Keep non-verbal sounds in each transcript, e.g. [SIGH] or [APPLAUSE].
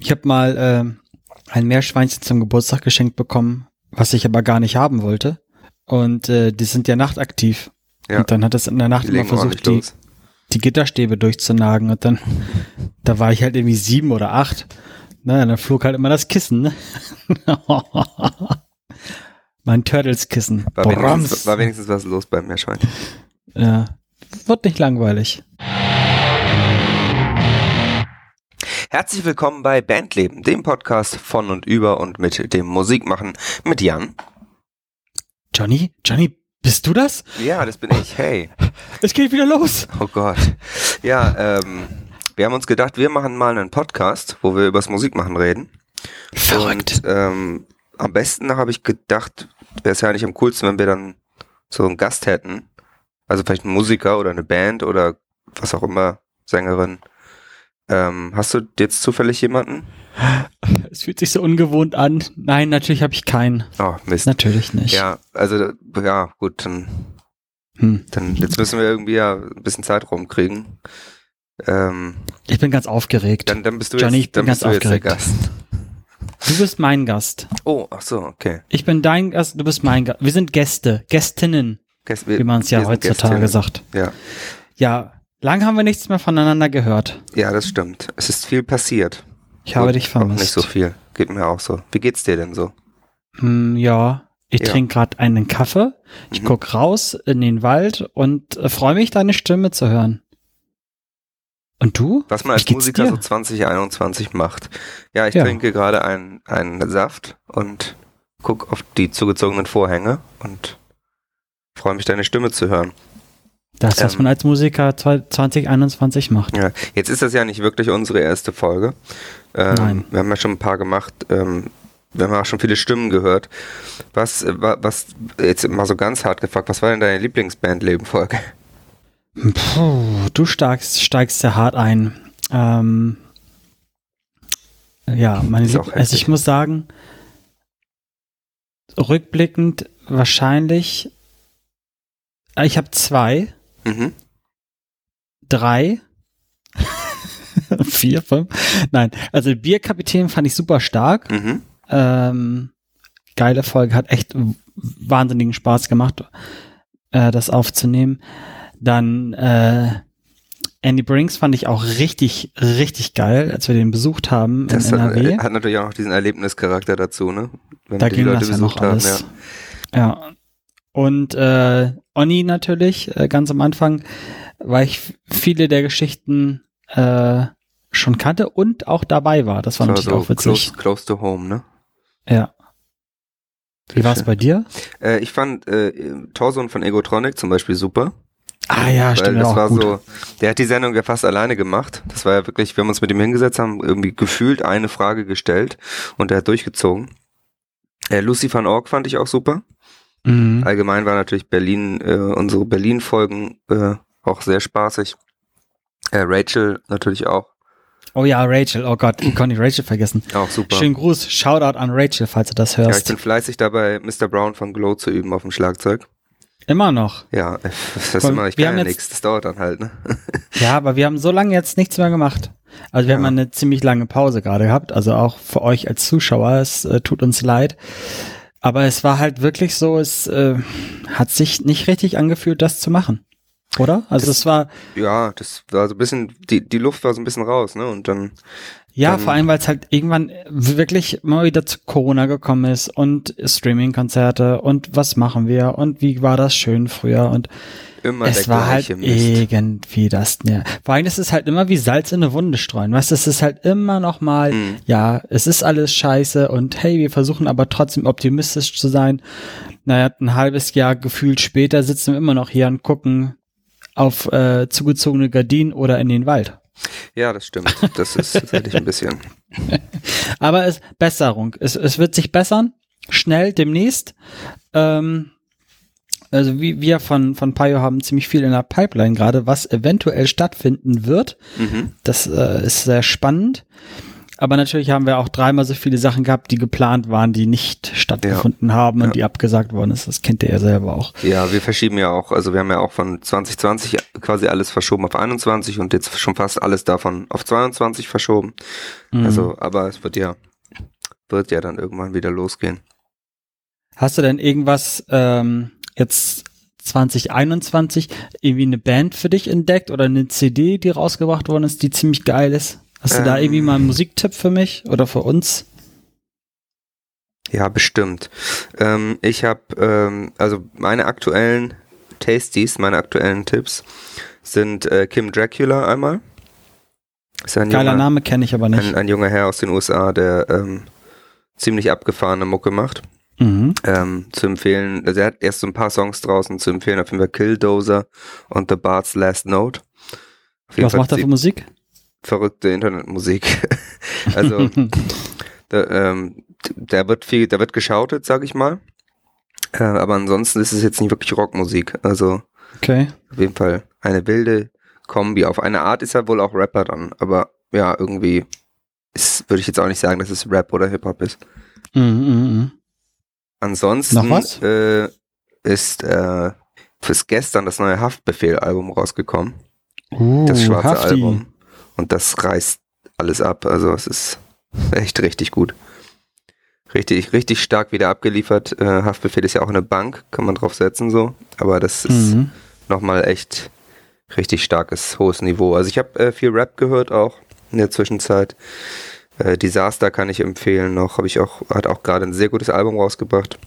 Ich habe mal äh, ein Meerschweinchen zum Geburtstag geschenkt bekommen, was ich aber gar nicht haben wollte. Und äh, die sind ja nachtaktiv. Ja. Und dann hat es in der Nacht Die immer versucht, die, los. die Gitterstäbe durchzunagen. Und dann, [LAUGHS] da war ich halt irgendwie sieben oder acht. Na, dann flog halt immer das Kissen. Ne? [LAUGHS] mein Turtles-Kissen. War wenigstens, war wenigstens was los beim Meerschwein. Ja, wird nicht langweilig. Herzlich willkommen bei Bandleben, dem Podcast von und über und mit dem Musikmachen mit Jan. Johnny? Johnny, bist du das? Ja, das bin ich. Hey. [LAUGHS] Es geht wieder los. Oh Gott. Ja, ähm, wir haben uns gedacht, wir machen mal einen Podcast, wo wir übers Musikmachen reden. Und ähm, am besten habe ich gedacht, wäre es ja eigentlich am coolsten, wenn wir dann so einen Gast hätten. Also vielleicht einen Musiker oder eine Band oder was auch immer, Sängerin. Ähm, hast du jetzt zufällig jemanden? Es fühlt sich so ungewohnt an. Nein, natürlich habe ich keinen. Oh, Mist. Natürlich nicht. Ja, also ja, gut, dann, Hm. dann jetzt müssen wir irgendwie ja ein bisschen Zeit rumkriegen. Ähm, Ich bin ganz aufgeregt. dann, dann bist du Johnny, ich jetzt, dann bin ganz aufgeregt. Gast. Du bist mein Gast. Oh, ach so, okay. Ich bin dein Gast, du bist mein Gast. Wir sind Gäste, Gästinnen, Gäst- wir- wie man es ja heutzutage Gästinnen. sagt. Ja, Ja, lang haben wir nichts mehr voneinander gehört. ja, das stimmt. Es ist viel passiert. Ich habe Gut, dich Auch vermisst. nicht so viel. Geht mir auch so. Wie geht's dir denn so? Hm, ja, ich Ja. trinke gerade einen Kaffee. Ich Mhm. guck raus in den Wald und äh, freue mich, deine Stimme zu hören. Und du? Was man als Musiker dir? so 2021 macht. Ja, ich Ja. trinke gerade einen, einen Saft und guck auf die zugezogenen Vorhänge und freue mich, deine Stimme zu hören. Das, was Ähm. man als Musiker 2021 macht. Ja, jetzt ist das ja nicht wirklich unsere erste Folge. Ähm, Nein. Wir haben ja schon ein paar gemacht. Ähm, wir haben auch schon viele Stimmen gehört. Was, äh, wa- was, jetzt mal so ganz hart gefragt, was war denn deine Lieblingsbandleben-Folge? Puh, du steigst, steigst sehr hart ein. Ähm, ja, meine Lieb also ich muss sagen, rückblickend wahrscheinlich, äh, ich habe zwei, Mhm. drei, [LAUGHS] vier, fünf, nein, also Bierkapitän fand ich super stark. Mhm. Ähm, geile Folge, hat echt wahnsinnigen Spaß gemacht, äh, das aufzunehmen. Dann äh, Andy Brinks fand ich auch richtig, richtig geil, als wir den besucht haben Das hat, äh, hat natürlich auch noch diesen Erlebnischarakter dazu, ne? Wenn da wir die ging Leute das ja noch besucht haben, alles. Ja. Und äh, Onni natürlich, äh, ganz am Anfang, weil ich viele der Geschichten äh, schon kannte und auch dabei war. Das war Das war natürlich so auch witzig. close, close to home, ne? Ja. Wie war es bei dir? Äh, ich fand äh, Torson von Egotronic zum Beispiel super. Ah ja, stimmt, das auch war gut. so, der hat die Sendung ja fast alleine gemacht. Das war ja wirklich, wir haben uns mit ihm hingesetzt, haben irgendwie gefühlt eine Frage gestellt und er hat durchgezogen. Äh, Lucy van Org fand ich auch super. Mhm. Allgemein war natürlich Berlin, äh, unsere Berlin-Folgen äh, auch sehr spaßig. Äh, Rachel natürlich auch, Oh ja, Rachel. Oh Gott, ich konnte nicht Rachel vergessen. auch super. Schönen Gruß. Shoutout an Rachel, falls du das ja, ich hörst. bin fleißig dabei, Mr. Brown von Glow zu üben auf dem Schlagzeug. Immer noch. Ja, [LAUGHS] das ist immer, ich wir kann ja nichts, das dauert dann halt, ne? Ja, aber wir haben so lange jetzt nichts mehr gemacht. Also wir Ja. haben eine ziemlich lange Pause gerade gehabt. Also auch für euch als Zuschauer. Es äh, tut uns leid. Aber es war halt wirklich so, es äh, hat sich nicht richtig angefühlt, das zu machen. Oder? Also Das- es war, Ja, das war so ein bisschen, die, die Luft war so ein bisschen raus, ne? Und dann, ja, Dann- vor allem, weil es halt irgendwann wirklich mal wieder zu Corona gekommen ist und Streaming-Konzerte und was machen wir und wie war das schön früher und immer es der war halt gleiche Mist. irgendwie das, ja. Vor allem ist es halt immer wie Salz in eine Wunde streuen. Weißt du, es ist halt immer noch mal, Mhm. ja, es ist alles scheiße und hey, wir versuchen aber trotzdem optimistisch zu sein. Naja, ein halbes Jahr gefühlt später sitzen wir immer noch hier und gucken auf äh, zugezogene Gardinen oder in den Wald. Ja, das stimmt. Das ist tatsächlich ein bisschen. [LAUGHS] Aber es Besserung. Es, es wird sich bessern, schnell, demnächst. Ähm, also wie wir von, von Payo haben ziemlich viel in der Pipeline gerade, was eventuell stattfinden wird. Mhm. Das äh, ist sehr spannend. Aber natürlich haben wir auch dreimal so viele Sachen gehabt, die geplant waren, die nicht stattgefunden ja. haben und ja. die abgesagt worden ist. Das kennt ihr ja selber auch. Ja, wir verschieben ja auch, also wir haben ja auch von 2020 quasi alles verschoben auf 21 und jetzt schon fast alles davon auf 22 verschoben. Mhm. Also, aber es wird ja, wird ja dann irgendwann wieder losgehen. Hast du denn irgendwas ähm, jetzt 2021 irgendwie eine Band für dich entdeckt oder eine CD, die rausgebracht worden ist, die ziemlich geil ist? Hast du da ähm. irgendwie mal einen Musiktipp für mich oder für uns? Ja, bestimmt. Ähm, ich habe, ähm, also meine aktuellen Tasties, meine aktuellen Tipps sind äh, Kim Dracula einmal. Geiler junger, Name kenne ich aber nicht. Ein, ein, junger Herr aus den USA, der ähm, ziemlich abgefahrene Mucke macht. Mhm. Ähm, zu empfehlen, also er hat erst so ein paar Songs draußen zu empfehlen, auf jeden Fall Killdozer und The Bard's Last Note. Was Fall macht er für Musik? Verrückte Internetmusik. [LAUGHS] also der, ähm, der wird viel, der wird geschautet, sag ich mal. Äh, aber ansonsten ist es jetzt nicht wirklich Rockmusik. Also okay. auf jeden Fall eine wilde Kombi. Auf eine Art ist er wohl auch Rapper dann, aber ja, irgendwie würde ich jetzt auch nicht sagen, dass es Rap oder Hip-Hop ist. Mhm, mh, mh. Ansonsten äh, ist äh, fürs gestern das neue Haftbefehl-Album rausgekommen. Uh, das schwarze Hafti. Album. Und das reißt alles ab. Also es ist echt richtig gut. Richtig, richtig stark wieder abgeliefert. Äh, Haftbefehl ist ja auch eine Bank, kann man drauf setzen so. Aber das ist mhm. nochmal echt richtig starkes, hohes Niveau. Also ich habe äh, viel Rap gehört auch in der Zwischenzeit. Äh, Disaster kann ich empfehlen noch, habe ich auch, hat auch gerade ein sehr gutes Album rausgebracht.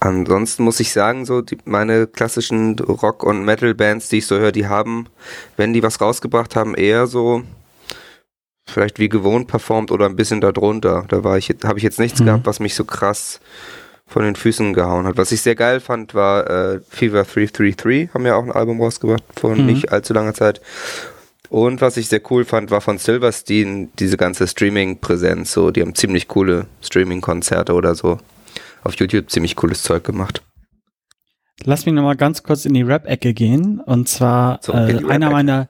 Ansonsten muss ich sagen, so die, meine klassischen Rock- und Metal-Bands, die ich so höre, die haben, wenn die was rausgebracht haben, eher so vielleicht wie gewohnt performt oder ein bisschen darunter. Da war ich, habe ich jetzt nichts mhm. gehabt, was mich so krass von den Füßen gehauen hat. Was ich sehr geil fand, war äh, Fever 333, haben ja auch ein Album rausgebracht vor mhm. nicht allzu langer Zeit. Und was ich sehr cool fand, war von Silverstein diese ganze Streaming-Präsenz. So, die haben ziemlich coole Streaming-Konzerte oder so. Auf YouTube ziemlich cooles Zeug gemacht. Lass mich nochmal ganz kurz in die Rap-Ecke gehen. Und zwar so, äh, einer meiner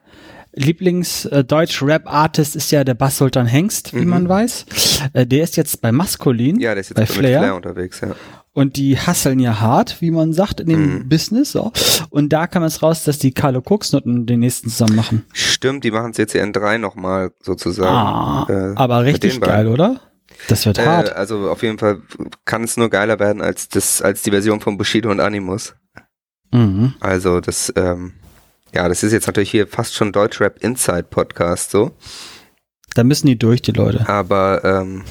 Lieblings-Deutsch-Rap-Artist ist ja der Bass Sultan Hengst, wie mhm. man weiß. Äh, der ist jetzt bei Maskulin. Ja, der ist jetzt bei Flair. Flair unterwegs, ja und die hasseln ja hart, wie man sagt, in dem mhm. Business. So. Und da kam es raus, dass die Carlo Cooks-Noten den nächsten zusammen machen. Stimmt, die machen in drei nochmal sozusagen. Ah, äh, aber richtig geil, oder? Das wird äh, hart. Also auf jeden Fall kann es nur geiler werden als das, als die Version von Bushido und Animus. Mhm. Also das, ähm, ja, das ist jetzt natürlich hier fast schon Deutschrap Inside Podcast so. Da müssen die durch, die Leute. Aber ähm,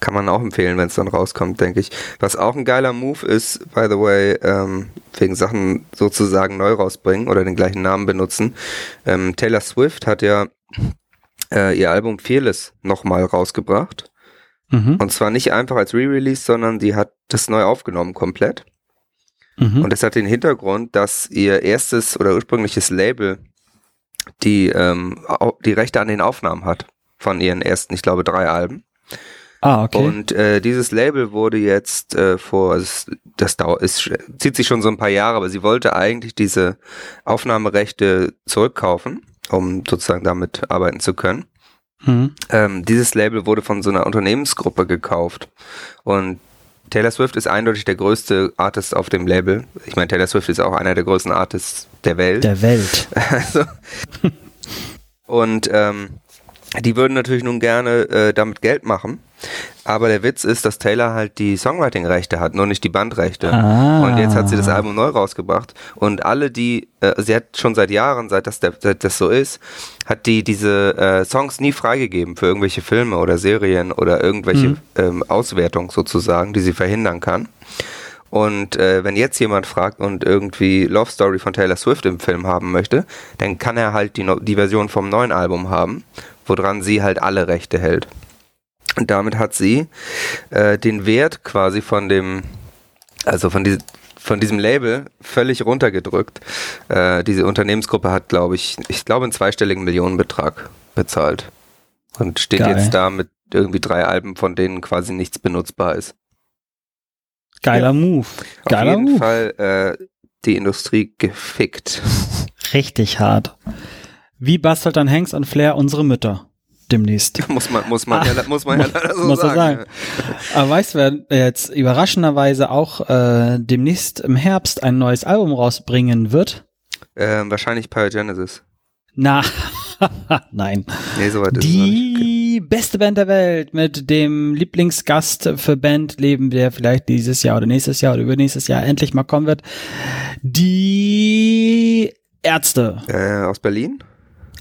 kann man auch empfehlen, wenn es dann rauskommt, denke ich. Was auch ein geiler Move ist, by the way, ähm, wegen Sachen sozusagen neu rausbringen oder den gleichen Namen benutzen. Ähm, Taylor Swift hat ja äh, ihr Album Fearless nochmal rausgebracht. Mhm. Und zwar nicht einfach als Re-Release, sondern die hat das neu aufgenommen komplett. Mhm. Und das hat den Hintergrund, dass ihr erstes oder ursprüngliches Label die, ähm, die Rechte an den Aufnahmen hat von ihren ersten, ich glaube, drei Alben. Ah, okay. Und äh, dieses Label wurde jetzt äh, vor, also das dauert, ist, zieht sich schon so ein paar Jahre, aber sie wollte eigentlich diese Aufnahmerechte zurückkaufen, um sozusagen damit arbeiten zu können. Mhm. Ähm, dieses Label wurde von so einer Unternehmensgruppe gekauft und Taylor Swift ist eindeutig der größte Artist auf dem Label. Ich meine, Taylor Swift ist auch einer der größten Artists der Welt. Der Welt. [LAUGHS] also, [LAUGHS] und ähm, die würden natürlich nun gerne äh, damit Geld machen. Aber der Witz ist, dass Taylor halt die Songwriting-Rechte hat, nur nicht die Bandrechte. Ah. Und jetzt hat sie das Album neu rausgebracht. Und alle, die, äh, sie hat schon seit Jahren, seit das, seit das so ist, hat die diese äh, Songs nie freigegeben für irgendwelche Filme oder Serien oder irgendwelche mhm. ähm, Auswertungen sozusagen, die sie verhindern kann. Und äh, wenn jetzt jemand fragt und irgendwie Love Story von Taylor Swift im Film haben möchte, dann kann er halt die, die Version vom neuen Album haben, woran sie halt alle Rechte hält. Und damit hat sie äh, den Wert quasi von dem, also von, die, von diesem Label völlig runtergedrückt. Äh, diese Unternehmensgruppe hat, glaube ich, ich glaube einen zweistelligen Millionenbetrag bezahlt. Und steht Geil. jetzt da mit irgendwie drei Alben, von denen quasi nichts benutzbar ist. Geiler ja. Move. Geiler Auf jeden Move. Fall äh, die Industrie gefickt. Richtig hart. Wie bastelt dann Hanks und Flair unsere Mütter? demnächst. [LAUGHS] muss man, muss man, ah, ja, [LAUGHS] muss man ja leider so muss sagen. sagen. Aber weißt du, wer jetzt überraschenderweise auch äh, demnächst im Herbst ein neues Album rausbringen wird? Ähm, wahrscheinlich Pyogenesis. Na, [LAUGHS] nein. Nee, soweit ist Die beste Band der Welt mit dem Lieblingsgast für Bandleben, der vielleicht dieses Jahr oder nächstes Jahr oder übernächstes Jahr endlich mal kommen wird. Die Ärzte. Äh, aus Berlin?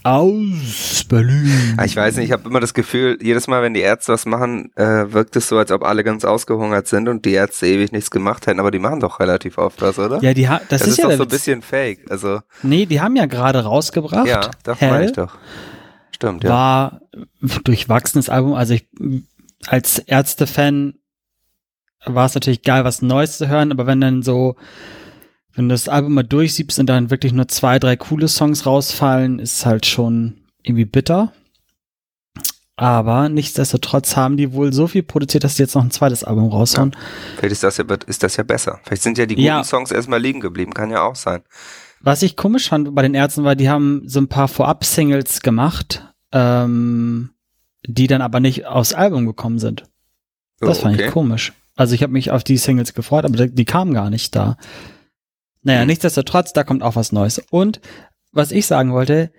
Aus Berlin. Ich weiß nicht, ich habe immer das Gefühl, jedes Mal, wenn die Ärzte was machen, äh, wirkt es so, als ob alle ganz ausgehungert sind und die Ärzte ewig nichts gemacht hätten, aber die machen doch relativ oft was, oder? Ja, die ha das, das ist, ist ja doch so ein bisschen fake. Also nee, die haben ja gerade rausgebracht. Ja, das meine ich doch. Stimmt, ja. War durchwachsenes Album. Also ich als Ärzte-Fan war es natürlich geil, was Neues zu hören, aber wenn dann so wenn du das Album mal durchsiebst und dann wirklich nur zwei, drei coole Songs rausfallen, ist halt schon irgendwie bitter. Aber nichtsdestotrotz haben die wohl so viel produziert, dass die jetzt noch ein zweites Album raushauen. Ja. Vielleicht ist das, ja, ist das ja besser. Vielleicht sind ja die guten ja. Songs erstmal liegen geblieben. Kann ja auch sein. Was ich komisch fand bei den Ärzten war, die haben so ein paar Vorab-Singles gemacht, ähm, die dann aber nicht aufs Album gekommen sind. Das oh, fand okay. ich komisch. Also ich habe mich auf die Singles gefreut, aber die kamen gar nicht da. Naja, mhm. nichtsdestotrotz, da kommt auch was Neues. Und was ich sagen wollte,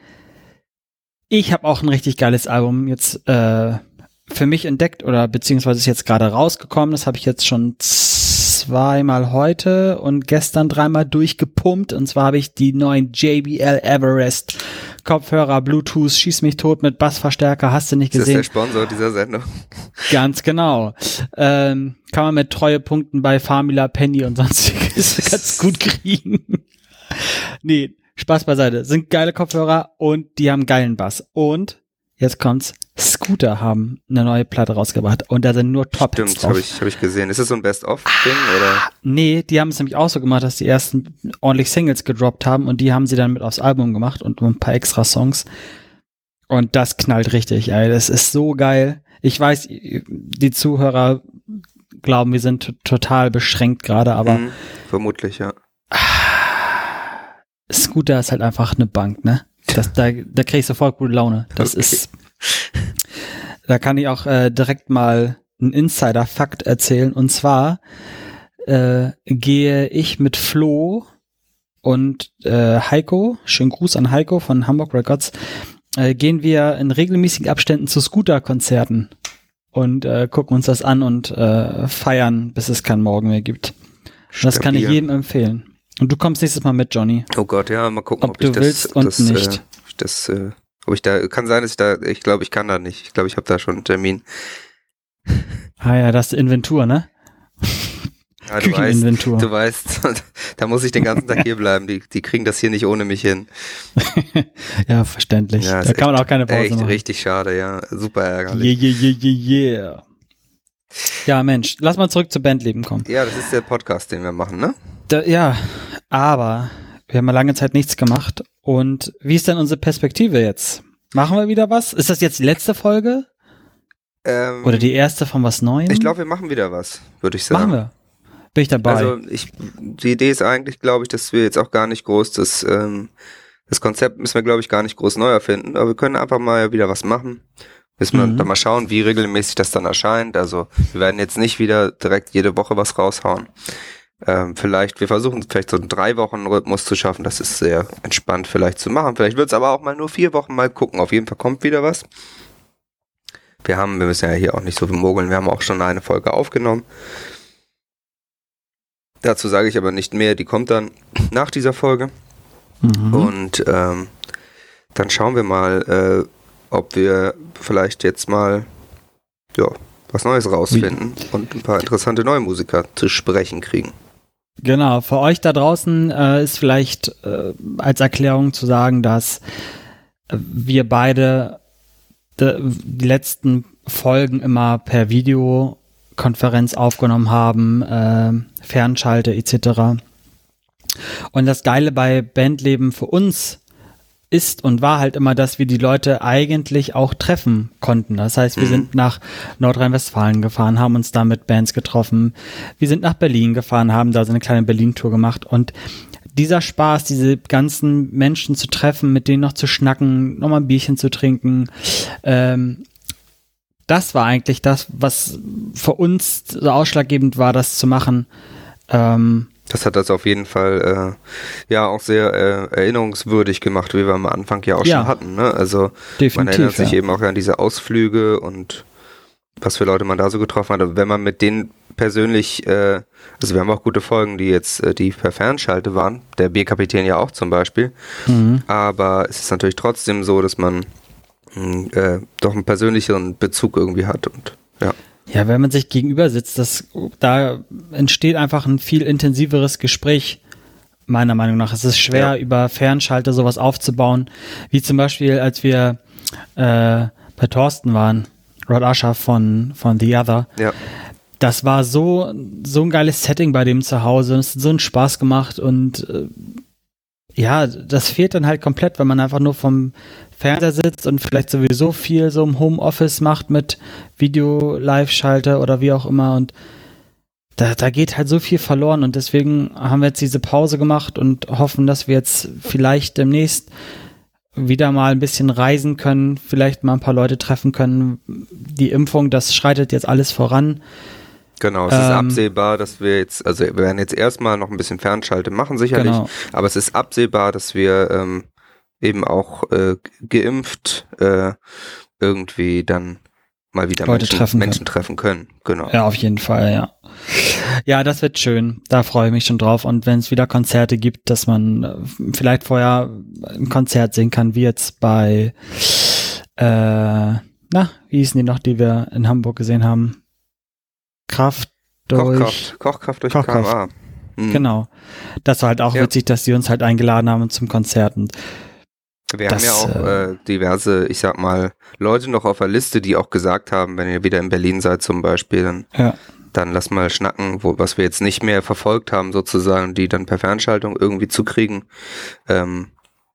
ich habe auch ein richtig geiles Album jetzt äh, für mich entdeckt oder beziehungsweise ist jetzt gerade rausgekommen. Das habe ich jetzt schon zweimal heute und gestern dreimal durchgepumpt. Und zwar habe ich die neuen JBL Everest Kopfhörer, Bluetooth, schieß mich tot mit Bassverstärker, hast du nicht gesehen. Das ist der Sponsor dieser Sendung. Ganz genau. Ähm, kann man mit Treuepunkten bei Famila, Penny und sonstiges [LAUGHS] ganz gut kriegen. nee, Spaß beiseite. Sind geile Kopfhörer und die haben geilen Bass. Und jetzt kommt's, Scooter haben eine neue Platte rausgebracht und da sind nur top Stimmt, habe ich, hab ich gesehen. Ist das so ein Best-of-Ding ah, oder? Nee, die haben es nämlich auch so gemacht, dass die ersten ordentlich Singles gedroppt haben und die haben sie dann mit aufs Album gemacht und ein paar extra Songs. Und das knallt richtig, ey. Das ist so geil. Ich weiß, die Zuhörer glauben, wir sind total beschränkt gerade, aber. Mhm, vermutlich, ja. Scooter ist halt einfach eine Bank, ne? Das, da, da krieg ich sofort gute Laune. Das okay. ist da kann ich auch äh, direkt mal einen Insider-Fakt erzählen. Und zwar äh, gehe ich mit Flo und äh, Heiko, schönen Gruß an Heiko von Hamburg Records, äh, gehen wir in regelmäßigen Abständen zu Scooter-Konzerten und äh, gucken uns das an und äh, feiern, bis es keinen Morgen mehr gibt. Das kann ich jedem empfehlen. Und du kommst nächstes Mal mit, Johnny. Oh Gott, ja, mal gucken, ob, ob du das, willst und das, nicht. Äh, das äh, ob ich da, kann sein, dass ich da, ich glaube, ich kann da nicht. Ich glaube, ich habe da schon einen Termin. Ah ja, das ist Inventur, ne? Ja, du weißt, du weißt, [LAUGHS] da muss ich den ganzen Tag [LAUGHS] hier bleiben. Die, die kriegen das hier nicht ohne mich hin. [LAUGHS] ja, verständlich. Ja, da kann man auch keine Pause echt machen. Richtig schade, ja. Super ärgerlich. Yeah, yeah, yeah, yeah. Ja, Mensch, lass mal zurück zu Bandleben kommen. Ja, das ist der Podcast, den wir machen, ne? Da, ja, aber wir haben mal lange Zeit nichts gemacht. Und wie ist denn unsere Perspektive jetzt? Machen wir wieder was? Ist das jetzt die letzte Folge? Ähm, Oder die erste von was Neuem? Ich glaube, wir machen wieder was, würde ich sagen. Machen wir. Bin ich dabei. Also ich, die Idee ist eigentlich, glaube ich, dass wir jetzt auch gar nicht groß das, ähm, das Konzept müssen wir, glaube ich, gar nicht groß neu erfinden, aber wir können einfach mal wieder was machen. Müssen wir mhm. dann mal schauen, wie regelmäßig das dann erscheint. Also wir werden jetzt nicht wieder direkt jede Woche was raushauen. Ähm, vielleicht, wir versuchen vielleicht so einen drei Wochen Rhythmus zu schaffen. Das ist sehr entspannt vielleicht zu machen. Vielleicht wird es aber auch mal nur vier Wochen mal gucken. Auf jeden Fall kommt wieder was. Wir haben, wir müssen ja hier auch nicht so viel mogeln. Wir haben auch schon eine Folge aufgenommen. Dazu sage ich aber nicht mehr. Die kommt dann nach dieser Folge. Mhm. Und ähm, dann schauen wir mal, äh, ob wir vielleicht jetzt mal ja, was Neues rausfinden und ein paar interessante neue Musiker zu sprechen kriegen. Genau, für euch da draußen äh, ist vielleicht äh, als Erklärung zu sagen, dass wir beide de, die letzten Folgen immer per Videokonferenz aufgenommen haben, äh, Fernschalte etc. Und das Geile bei Bandleben für uns ist und war halt immer, dass wir die Leute eigentlich auch treffen konnten. Das heißt, wir mhm. sind nach Nordrhein-Westfalen gefahren, haben uns da mit Bands getroffen. Wir sind nach Berlin gefahren, haben da so eine kleine Berlin-Tour gemacht und dieser Spaß, diese ganzen Menschen zu treffen, mit denen noch zu schnacken, nochmal ein Bierchen zu trinken, ähm, das war eigentlich das, was für uns so ausschlaggebend war, das zu machen. Ähm, das hat das auf jeden Fall äh, ja auch sehr äh, erinnerungswürdig gemacht, wie wir am Anfang ja auch ja, schon hatten. Ne? Also man erinnert sich ja. eben auch an diese Ausflüge und was für Leute man da so getroffen hat. Und wenn man mit denen persönlich, äh, also wir haben auch gute Folgen, die jetzt, äh, die per Fernschalte waren, der B-Kapitän ja auch zum Beispiel. Mhm. Aber es ist natürlich trotzdem so, dass man mh, äh, doch einen persönlicheren Bezug irgendwie hat und ja. Ja, wenn man sich gegenüber sitzt, das, da entsteht einfach ein viel intensiveres Gespräch, meiner Meinung nach. Es ist schwer, ja. über Fernschalter sowas aufzubauen, wie zum Beispiel, als wir äh, bei Thorsten waren, Rod Asher von, von The Other. Ja. Das war so, so ein geiles Setting bei dem zu Hause. Es hat so einen Spaß gemacht und äh, ja, das fehlt dann halt komplett, wenn man einfach nur vom Fernseher sitzt und vielleicht sowieso viel so im Homeoffice macht mit Video-Live-Schalter oder wie auch immer und da, da geht halt so viel verloren und deswegen haben wir jetzt diese Pause gemacht und hoffen, dass wir jetzt vielleicht demnächst wieder mal ein bisschen reisen können, vielleicht mal ein paar Leute treffen können. Die Impfung, das schreitet jetzt alles voran. Genau, es ähm, ist absehbar, dass wir jetzt, also wir werden jetzt erstmal noch ein bisschen Fernschalte machen, sicherlich, genau. aber es ist absehbar, dass wir ähm, eben auch äh, geimpft äh, irgendwie dann mal wieder Leute Menschen, treffen, Menschen treffen können. Genau. Ja, auf jeden Fall, ja. Ja, das wird schön. Da freue ich mich schon drauf. Und wenn es wieder Konzerte gibt, dass man äh, vielleicht vorher ein Konzert sehen kann, wie jetzt bei, äh, na, wie hießen die noch, die wir in Hamburg gesehen haben? Kraft durch Kochkraft, Kochkraft durch Kochkraft. KMA. Mhm. Genau. Das war halt auch ja. witzig, dass sie uns halt eingeladen haben zum Konzert. Und wir das, haben ja auch äh, diverse, ich sag mal, Leute noch auf der Liste, die auch gesagt haben, wenn ihr wieder in Berlin seid zum Beispiel, dann, ja. dann lass mal schnacken, wo, was wir jetzt nicht mehr verfolgt haben sozusagen, die dann per Fernschaltung irgendwie zu kriegen. Ähm,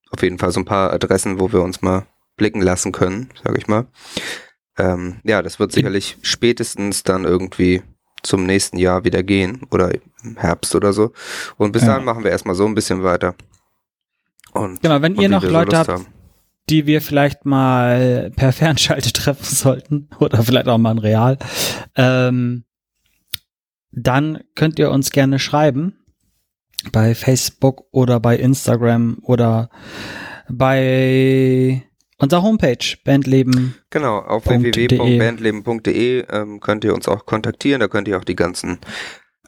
auf jeden Fall so ein paar Adressen, wo wir uns mal blicken lassen können, sag ich mal. Ähm, ja, das wird sicherlich spätestens dann irgendwie zum nächsten Jahr wieder gehen oder im Herbst oder so. Und bis ja. dahin machen wir erstmal so ein bisschen weiter. Und, genau, wenn ihr noch Leute habt, haben. die wir vielleicht mal per [LAUGHS] Fernschalte treffen sollten oder vielleicht auch mal in Real, ähm, dann könnt ihr uns gerne schreiben bei Facebook oder bei Instagram oder bei unserer Homepage bandleben. Genau, auf www.bandleben.de ähm, könnt ihr uns auch kontaktieren, da könnt ihr auch die ganzen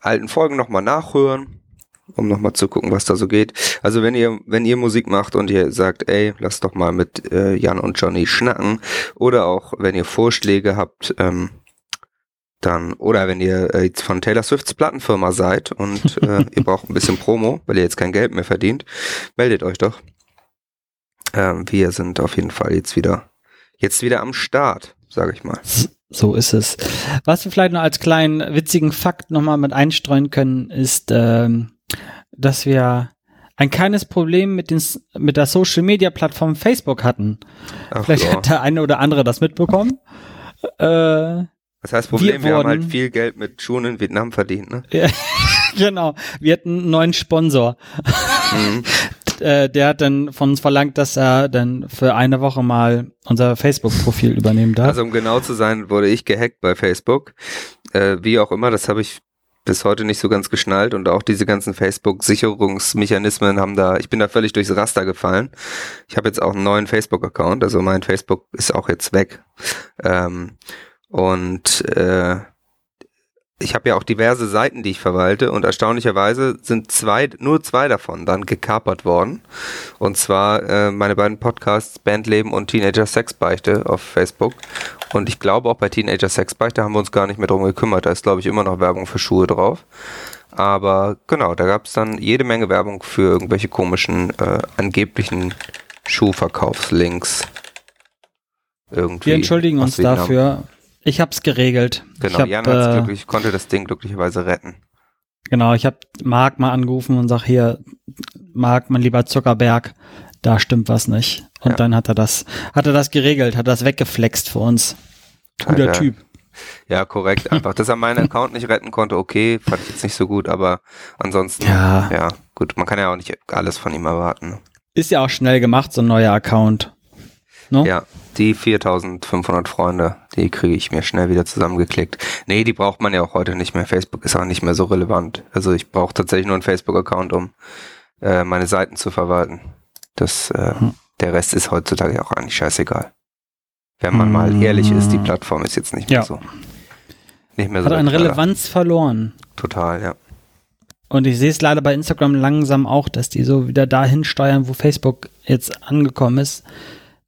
alten Folgen nochmal nachhören, um nochmal zu gucken, was da so geht. Also wenn ihr, wenn ihr Musik macht und ihr sagt, ey, lasst doch mal mit äh, Jan und Johnny schnacken, oder auch wenn ihr Vorschläge habt, ähm, dann, oder wenn ihr äh, jetzt von Taylor Swifts Plattenfirma seid und [LAUGHS] äh, ihr braucht ein bisschen Promo, weil ihr jetzt kein Geld mehr verdient, meldet euch doch. Ähm, wir sind auf jeden Fall jetzt wieder, jetzt wieder am Start, sage ich mal. So ist es. Was wir vielleicht noch als kleinen witzigen Fakt nochmal mit einstreuen können, ist, ähm, dass wir ein kleines Problem mit, den, mit der Social Media Plattform Facebook hatten. Ach vielleicht ja. hat der eine oder andere das mitbekommen. Äh, das heißt, Problem, wir, wir haben halt viel Geld mit Schuhen in Vietnam verdient, ne? [LAUGHS] Genau. Wir hatten einen neuen Sponsor. Mhm. [LAUGHS] äh, der hat dann von uns verlangt, dass er dann für eine Woche mal unser Facebook-Profil übernehmen darf. Also um genau zu sein, wurde ich gehackt bei Facebook. Äh, wie auch immer, das habe ich bis heute nicht so ganz geschnallt und auch diese ganzen Facebook-Sicherungsmechanismen haben da, ich bin da völlig durchs Raster gefallen. Ich habe jetzt auch einen neuen Facebook-Account, also mein Facebook ist auch jetzt weg. Ähm, und äh, ich habe ja auch diverse Seiten, die ich verwalte und erstaunlicherweise sind zwei, nur zwei davon dann gekapert worden. Und zwar äh, meine beiden Podcasts Bandleben und Teenager Sexbeichte auf Facebook. Und ich glaube auch bei Teenager Sexbeichte haben wir uns gar nicht mehr drum gekümmert. Da ist glaube ich immer noch Werbung für Schuhe drauf. Aber genau, da gab es dann jede Menge Werbung für irgendwelche komischen, äh, angeblichen Schuhverkaufslinks. Irgendwie. Wir entschuldigen uns dafür. Ich hab's geregelt. Genau, hab, Jan hat's äh, glücklich, konnte das Ding glücklicherweise retten. Genau, ich habe Marc mal angerufen und sag hier, Marc, mein lieber Zuckerberg, da stimmt was nicht. Und ja. dann hat er das, hat er das geregelt, hat das weggeflext für uns. Guter Typ. Ja, korrekt. Einfach, dass er meinen Account nicht retten konnte, okay, fand ich jetzt nicht so gut, aber ansonsten, Ja. ja, gut, man kann ja auch nicht alles von ihm erwarten. ne? Ist ja auch schnell gemacht, so ein neuer Account. No? Ja, die 4500 Freunde, die kriege ich mir schnell wieder zusammengeklickt. Nee, die braucht man ja auch heute nicht mehr. Facebook ist auch nicht mehr so relevant. Also ich brauche tatsächlich nur einen Facebook-Account, um äh, meine Seiten zu verwalten. Das, äh, Hm. der Rest ist heutzutage auch eigentlich scheißegal. Wenn man mal ehrlich ist, die Plattform ist jetzt nicht mehr Ja. so. Nicht mehr so. Hat an. Relevanz verloren. Total, ja. Und ich sehe es leider bei Instagram langsam auch, dass die so wieder dahin steuern, wo Facebook jetzt angekommen ist,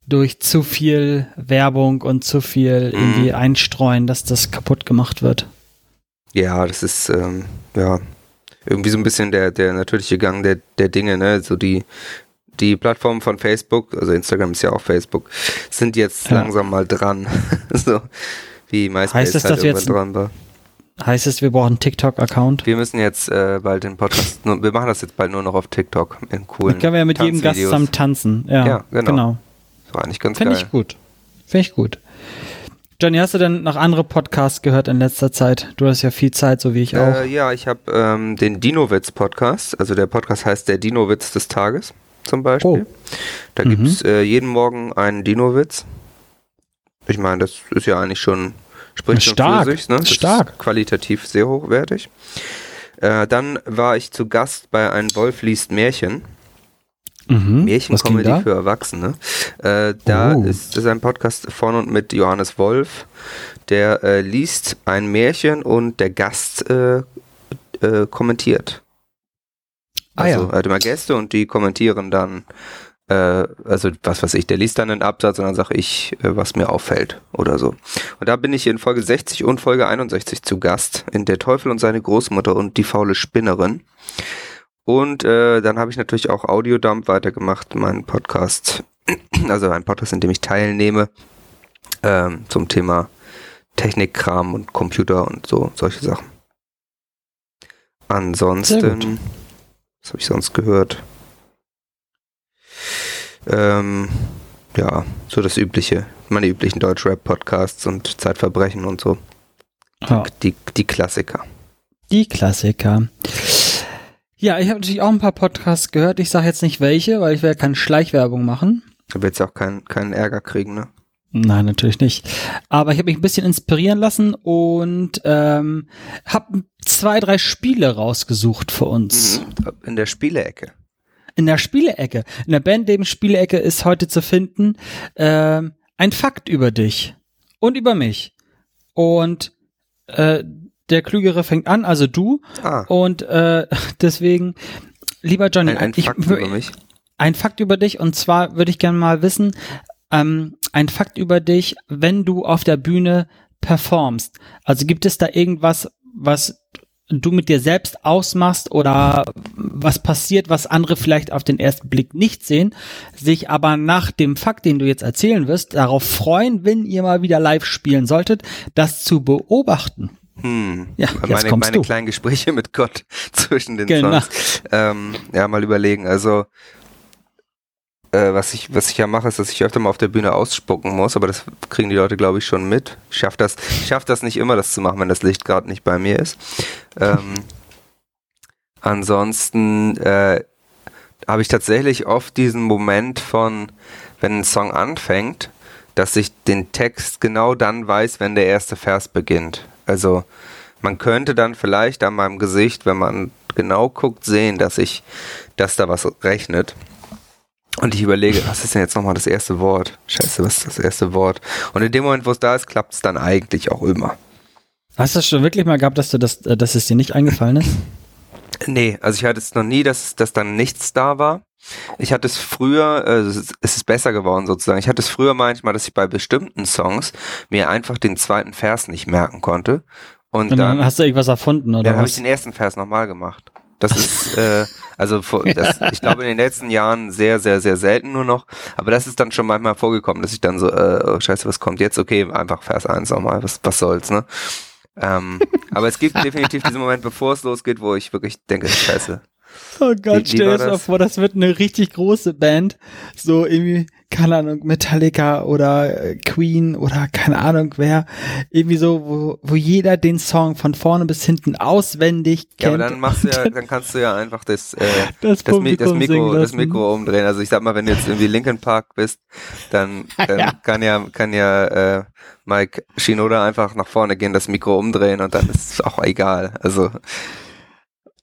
durch zu viel Werbung und zu viel Mhm. irgendwie einstreuen, dass das kaputt gemacht wird. Ja, das ist ähm, ja irgendwie so ein bisschen der der natürliche Gang der der Dinge, ne? So die die Plattformen von Facebook, also Instagram ist ja auch Facebook, sind jetzt Ja. langsam mal dran. [LAUGHS] so wie MySpace Heißt das, halt dass irgendwann jetzt- dran war. Heißt es, wir brauchen einen TikTok-Account? Wir müssen jetzt äh, bald den Podcast, [LAUGHS] wir machen das jetzt bald nur noch auf TikTok in coolen Dann können wir ja mit jedem Gast zusammen tanzen. Ja, Ja, genau. genau. Das war eigentlich ganz Finde geil. ich gut. Finde ich gut. Johnny, hast du denn noch andere Podcasts gehört in letzter Zeit? Du hast ja viel Zeit, so wie ich auch. Äh, ja, ich habe ähm, den Dinowitz Podcast. Also der Podcast heißt der Dinowitz des Tages zum Beispiel. Oh. Da Mhm. gibt's äh, jeden Morgen einen Dinowitz. Ich meine, das ist ja eigentlich schon spricht schon Stark, für sich. Ne? Das stark. Ist qualitativ sehr hochwertig. Äh, dann war ich zu Gast bei Ein Wolf liest Märchen. Mhm. Da? für Erwachsene. Äh, da Oh. ist ist ein Podcast von und mit Johannes Wolf. Der äh, liest ein Märchen und der Gast äh, äh, kommentiert. Ah, Also ja. er hat immer Gäste und die kommentieren dann, äh, also was weiß ich, der liest dann einen Absatz und dann sage ich, äh, was mir auffällt oder so. Und da bin ich in Folge 60 und Folge 61 zu Gast in Der Teufel und seine Großmutter und die faule Spinnerin. Und äh, dann habe ich natürlich auch Audiodump weitergemacht, meinen Podcast, [CLEARS THROAT] also ein Podcast, in dem ich teilnehme, ähm, zum Thema Technikkram und Computer und so, solche Sachen. Ansonsten, was habe ich sonst gehört? Ähm, ja, so das Übliche. Meine üblichen Deutsch-Rap-Podcasts und Zeitverbrechen und so. Ja. Die, die Klassiker. Die Klassiker. Ja, ich habe natürlich auch ein paar Podcasts gehört. Ich sage jetzt nicht welche, weil ich will ja keine Schleichwerbung machen. Da wird auch keinen keinen Ärger kriegen, ne? Nein, natürlich nicht. Aber ich habe mich ein bisschen inspirieren lassen und ähm, habe zwei, drei Spiele rausgesucht für uns. Mhm. In der Spielecke. In der Spielecke. In der Bandleben Spielecke ist heute zu finden ähm, ein Fakt über dich und über mich. Und äh, der Klügere fängt an, also du. Ah, Und äh, [LAUGHS] deswegen, lieber Johnny, ein, ein ich, Fakt über mich. ein Fakt über dich und zwar würde ich gerne mal wissen, ähm, ein Fakt über dich, wenn du auf der Bühne performst. Also gibt es da irgendwas, was du mit dir selbst ausmachst oder was passiert, was andere vielleicht auf den ersten Blick nicht sehen, sich aber nach dem Fakt, den du jetzt erzählen wirst, darauf freuen, wenn ihr mal wieder live spielen solltet, das zu beobachten. Hm. Ja, jetzt meine kommst meine du. kleinen Gespräche mit Gott [LAUGHS] zwischen den Genau. Songs. Ähm, ja, mal überlegen. Also, äh, was ich, was ich ja mache, ist, dass ich öfter mal auf der Bühne ausspucken muss, aber das kriegen die Leute, glaube ich, schon mit. Ich schaffe das, ich schaff das nicht immer, das zu machen, wenn das Licht gerade nicht bei mir ist. Ähm, ansonsten äh, habe ich tatsächlich oft diesen Moment von, wenn ein Song anfängt, dass ich den Text genau dann weiß, wenn der erste Vers beginnt. Also man könnte dann vielleicht an meinem Gesicht, wenn man genau guckt, sehen, dass ich, dass da was rechnet. Und ich überlege, was ist denn jetzt nochmal das erste Wort? Scheiße, was ist das erste Wort? Und in dem Moment, wo es da ist, klappt es dann eigentlich auch immer. Hast du das schon wirklich mal gehabt, dass du das, äh, dass es dir nicht eingefallen ist? Nee, also ich hatte es noch nie, dass, dass dann nichts da war. Ich hatte es früher, äh, es ist- es ist besser geworden sozusagen. Ich hatte es früher manchmal, dass ich bei bestimmten Songs mir einfach den zweiten Vers nicht merken konnte. Und, Und dann, dann hast du irgendwas erfunden oder dann habe ich den ersten Vers nochmal gemacht. Das ist, äh, also [LAUGHS] das, ich glaube in den letzten Jahren sehr, sehr, sehr selten nur noch. Aber das ist dann schon manchmal vorgekommen, dass ich dann so, äh, oh, scheiße, was kommt jetzt? Okay, einfach Vers 1 nochmal, was, was soll's, ne? Ähm, aber es gibt [LAUGHS] definitiv diesen Moment, bevor es losgeht, wo ich wirklich denke, scheiße, Oh Gott, stell dir das mal vor, das wird eine richtig große Band. So irgendwie, keine Ahnung, Metallica oder äh, Queen oder keine Ahnung wer. Irgendwie so, wo, wo jeder den Song von vorne bis hinten auswendig kennt. Ja, aber dann machst du ja, dann kannst du ja einfach das, äh, das, das, Mi das, Mikro, das. Mikro umdrehen. Also ich sag mal, wenn du jetzt irgendwie Linkin Park bist, dann, [LAUGHS] dann Ja. kann ja, kann ja äh, Mike Shinoda einfach nach vorne gehen, das Mikro umdrehen und dann ist es auch egal. Also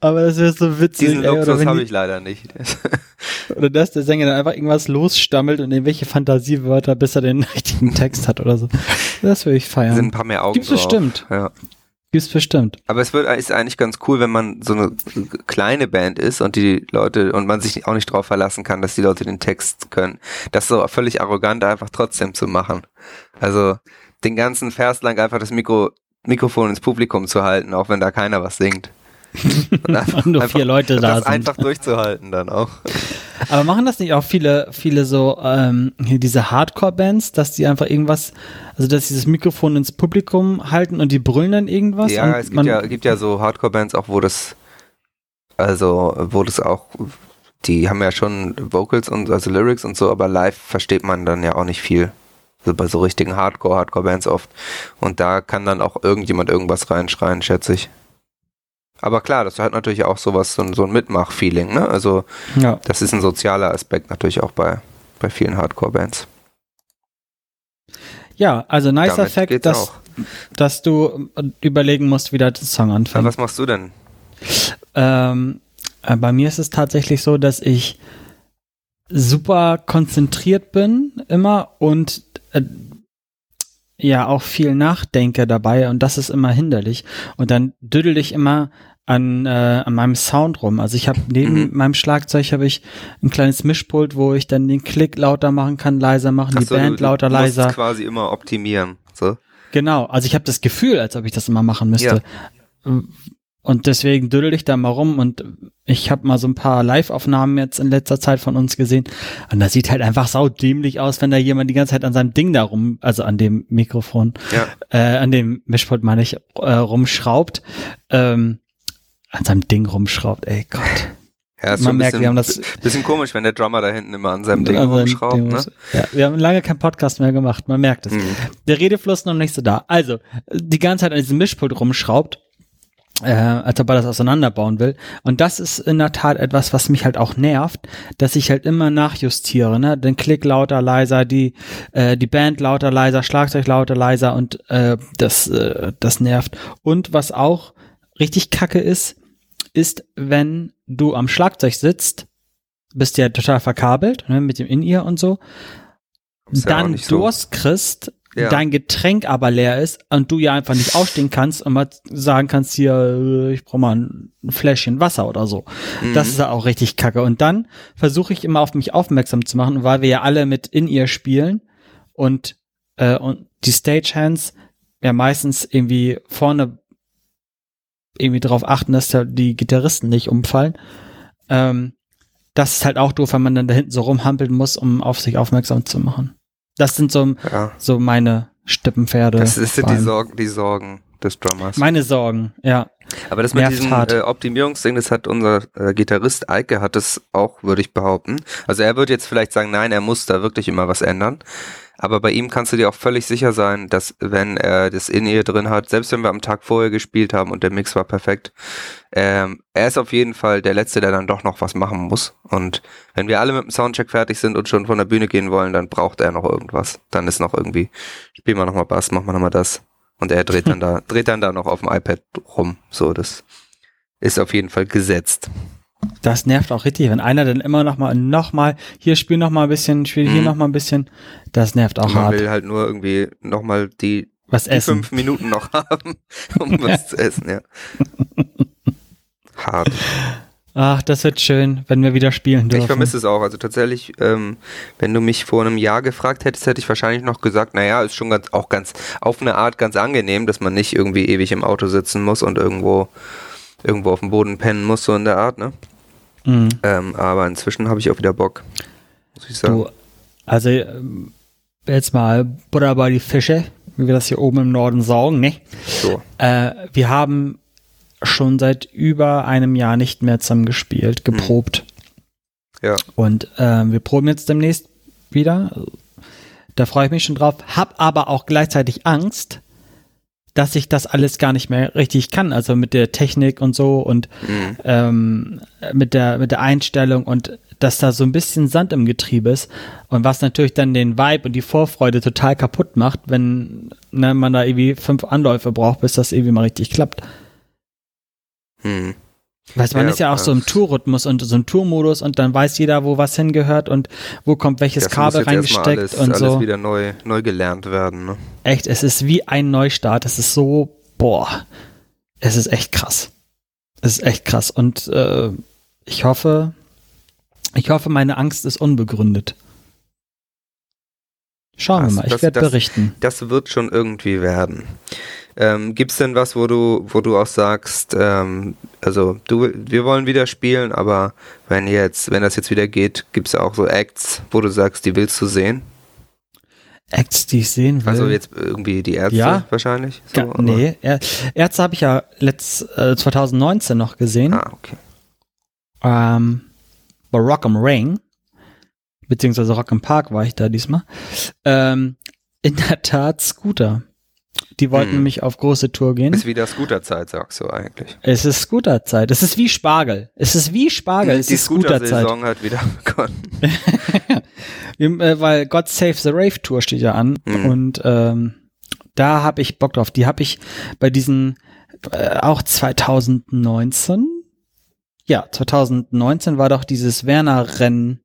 Aber das wäre so witzig. diesen ey, Luxus habe ich leider nicht. [LAUGHS] oder dass der Sänger dann einfach irgendwas losstammelt und irgendwelche Fantasiewörter, bis er den [LAUGHS] richtigen Text hat oder so. Das würde ich sind feiern. ein paar mehr Augen Gibt's drauf. bestimmt. Ja. Gibt's bestimmt. Aber es wird ist eigentlich ganz cool, wenn man so eine kleine Band ist und die Leute und man sich auch nicht drauf verlassen kann, dass die Leute den Text können. Das so völlig arrogant einfach trotzdem zu machen. Also den ganzen Vers lang einfach das Mikro, Mikrofon ins Publikum zu halten, auch wenn da keiner was singt. Und [LAUGHS] einfach, Und nur vier Leute da das sind. einfach durchzuhalten dann auch. [LAUGHS] Aber machen das nicht auch viele, viele so, ähm, hier diese Hardcore-Bands, dass die einfach irgendwas, also dass sie das Mikrofon ins Publikum halten und die brüllen dann irgendwas? ja, es gibt ja, gibt ja so Hardcore-Bands auch, wo das, also wo das auch, die haben ja schon Vocals und also Lyrics und so, aber live versteht man dann ja auch nicht viel. So bei so richtigen Hardcore, Hardcore-Bands oft. Und da kann dann auch irgendjemand irgendwas reinschreien, schätze ich. Aber klar, das hat natürlich auch sowas, so ein, so ein Mitmach-Feeling, ne? Also Ja. das ist ein sozialer Aspekt natürlich auch bei, bei vielen Hardcore-Bands. ja, also nicer Damit Fact, dass, auch. dass du äh, überlegen musst, wie der Song Aber anfängt. was machst du denn? Ähm, äh, bei mir ist es tatsächlich so, dass ich super konzentriert bin immer und äh, ja auch viel nachdenke dabei und das ist immer hinderlich. Und dann düdel ich immer an, äh, an meinem Sound rum. Also ich habe neben Mhm. meinem Schlagzeug habe ich ein kleines Mischpult, wo ich dann den Klick lauter machen kann, leiser machen, die Ach so, Band du, du lauter, musst leiser. quasi immer optimieren. So. Genau, also ich habe das Gefühl, als ob ich das immer machen müsste. Und deswegen düdel ich da mal rum und ich habe mal so ein paar Live-Aufnahmen jetzt in letzter Zeit von uns gesehen. Und das sieht halt einfach saudämlich aus, wenn da jemand die ganze Zeit an seinem Ding da rum, also an dem Mikrofon, Ja. äh, an dem Mischpult meine ich, äh, rumschraubt. Ähm, an seinem Ding rumschraubt, ey Gott. Ja, ist Man merkt, bisschen, wir haben das- bisschen komisch, wenn der Drummer da hinten immer an seinem Ding seinem rumschraubt, ne? Ja, wir haben lange keinen Podcast mehr gemacht, man merkt es. Mhm. der Redefluss noch nicht so da. Also, die ganze Zeit an diesem Mischpult rumschraubt, äh, als ob er das auseinanderbauen will. Und das ist in der Tat etwas, was mich halt auch nervt, dass ich halt immer nachjustiere, ne? Den Klick lauter, leiser, die, äh, die Band lauter, leiser, Schlagzeug lauter, leiser und äh, das, äh, das nervt. Und was auch richtig kacke ist, ist, wenn du am Schlagzeug sitzt, bist ja total verkabelt, ne, mit dem In-Ear und so, Ist ja dann so. Durst kriegst, Ja. dein Getränk aber leer ist und du ja einfach nicht aufstehen kannst und mal sagen kannst, hier, äh, ich brauche mal ein Fläschchen Wasser oder so. Mhm. Das ist ja auch richtig kacke. Und dann versuche ich immer auf mich aufmerksam zu machen, weil wir ja alle mit in ihr spielen und, äh, und die Stagehands ja meistens irgendwie vorne irgendwie darauf achten, dass da die Gitarristen nicht umfallen. Ähm, das ist halt auch doof, wenn man dann da hinten so rumhampeln muss, um auf sich aufmerksam zu machen. Das sind so, ja. so meine Steppenpferde. Das, das sind die Sorgen, die Sorgen des Drummers. Meine Sorgen, ja. Aber das mit nervt diesem hart. äh, Optimierungsding, das hat unser äh, Gitarrist Eike hat es auch, würde ich behaupten. Also er wird jetzt vielleicht sagen, nein, er muss da wirklich immer was ändern. Aber bei ihm kannst du dir auch völlig sicher sein, dass wenn er das In-Ear drin hat, selbst wenn wir am Tag vorher gespielt haben und der Mix war perfekt, ähm, er ist auf jeden Fall der Letzte, der dann doch noch was machen muss. Und wenn wir alle mit dem Soundcheck fertig sind und schon von der Bühne gehen wollen, dann braucht er noch irgendwas. Dann ist noch irgendwie, spielen wir nochmal Bass, machen wir nochmal das. Und er dreht dann [LAUGHS] da, dreht dann da noch auf dem iPad rum. So, das ist auf jeden Fall gesetzt. Das nervt auch richtig, wenn einer dann immer noch mal, noch mal, hier spiel noch mal ein bisschen, spiel hier Mhm. noch mal ein bisschen. Das nervt auch man hart. will halt nur irgendwie nochmal die, Was die essen. fünf Minuten noch [LAUGHS] haben, um was zu essen, ja. [LAUGHS] Hart. Ach, das wird schön, wenn wir wieder spielen dürfen. Ich vermisse es auch. Also tatsächlich, ähm, wenn du mich vor einem Jahr gefragt hättest, hätte ich wahrscheinlich noch gesagt, naja, ist schon ganz, auch ganz, auf eine Art ganz angenehm, dass man nicht irgendwie ewig im Auto sitzen muss und irgendwo, irgendwo auf dem Boden pennen muss, so in der Art, ne? Mhm. Ähm, aber inzwischen habe ich auch wieder Bock. Muss ich sagen. Du, also jetzt mal Butter bei die Fische, wie wir das hier oben im Norden sagen, ne? So. Äh, wir haben schon seit über einem Jahr nicht mehr zusammen gespielt, geprobt. Ja. Und ähm, wir proben jetzt demnächst wieder. Da freue ich mich schon drauf. Hab aber auch gleichzeitig Angst, dass ich das alles gar nicht mehr richtig kann. Also mit der Technik und so und Mhm. ähm, mit der mit der Einstellung und dass da so ein bisschen Sand im Getriebe ist und was natürlich dann den Vibe und die Vorfreude total kaputt macht, wenn ne, man da irgendwie fünf Anläufe braucht, bis das irgendwie mal richtig klappt. Hm. Weißt du, man Ja, ist ja auch so im Tourrhythmus und so im Tourmodus und dann weiß jeder, wo was hingehört und wo kommt welches Das Kabel muss jetzt reingesteckt alles, und alles so. wieder neu, neu gelernt werden. Ne? Echt, es ist wie ein Neustart. Es ist so, boah, es ist echt krass. Es ist echt krass. Und äh, ich hoffe, ich hoffe, meine Angst ist unbegründet. Schauen Das- wir mal, ich werde berichten. Das wird schon irgendwie werden. Ähm, gibt's denn was, wo du, wo du auch sagst, ähm, also du, wir wollen wieder spielen, aber wenn jetzt, wenn das jetzt wieder geht, gibt's auch so Acts, wo du sagst, die willst du sehen? Acts, die ich sehen will. Also jetzt irgendwie die Ärzte Ja. wahrscheinlich? So, oder? nee, er, Ärzte habe ich ja letzt, äh, 2019 noch gesehen. Ah, okay. Ähm, bei Rock am Ring, beziehungsweise Rock am Park war ich da diesmal. Ähm, in der Tat Scooter. Die wollten Hm. nämlich auf große Tour gehen. Ist wieder Scooterzeit, sagst du eigentlich. Es ist Scooterzeit. Es ist wie Spargel. Es ist wie Spargel. Es die ist Scooterzeit. Scooter-Saison hat wieder [LAUGHS] begonnen. [LAUGHS] Äh, Weil God Save the Rave Tour steht ja an. Mhm. Und ähm, da habe ich Bock drauf. Die habe ich bei diesen äh, auch 2019. Ja, 2019 war doch dieses Werner-Rennen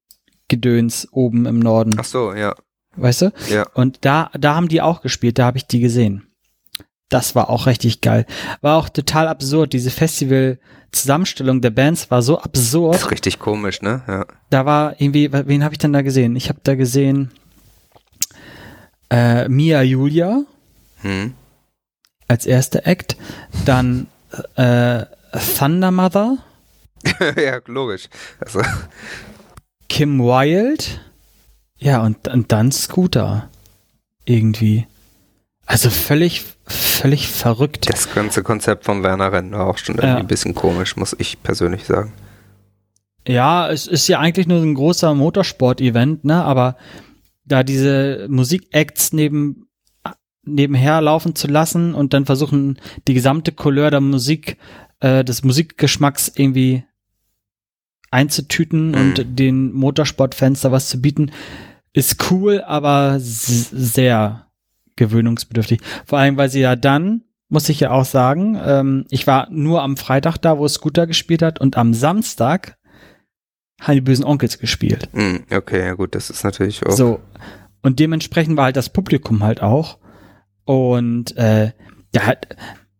Gedöns oben im Norden. Ach so, ja, Weißt du? ja. Und da, da haben die auch gespielt, da habe ich die gesehen. Das war auch richtig geil. War auch total absurd. Diese Festival-Zusammenstellung der Bands war so Das absurd. ist richtig komisch, ne? Ja. Da war irgendwie, wen habe ich denn da gesehen? Ich habe da gesehen äh, Mia Julia Hm. als erster Act, dann äh, Thunder Mother, [LAUGHS] ja, logisch. Also, Kim Wilde, ja und, und dann Scooter irgendwie. Also völlig, völlig verrückt. das ganze Konzept vom Werner Rennen war auch schon irgendwie Ja. ein bisschen komisch, muss ich persönlich sagen. Ja, es ist ja eigentlich nur ein großer Motorsport-Event, ne? Aber da diese Musikacts neben nebenher laufen zu lassen und dann versuchen, die gesamte Couleur der Musik, äh, des Musikgeschmacks irgendwie einzutüten Mhm. und den Motorsportfans da was zu bieten, ist cool, aber sehr gewöhnungsbedürftig. Vor allem, weil sie ja dann, muss ich ja auch sagen, ähm, ich war nur am Freitag da, wo Scooter gespielt hat und am Samstag haben die bösen Onkels gespielt. Hm, okay, ja gut, das ist natürlich auch. So. Und dementsprechend war halt das Publikum halt auch. Und äh, ja, halt,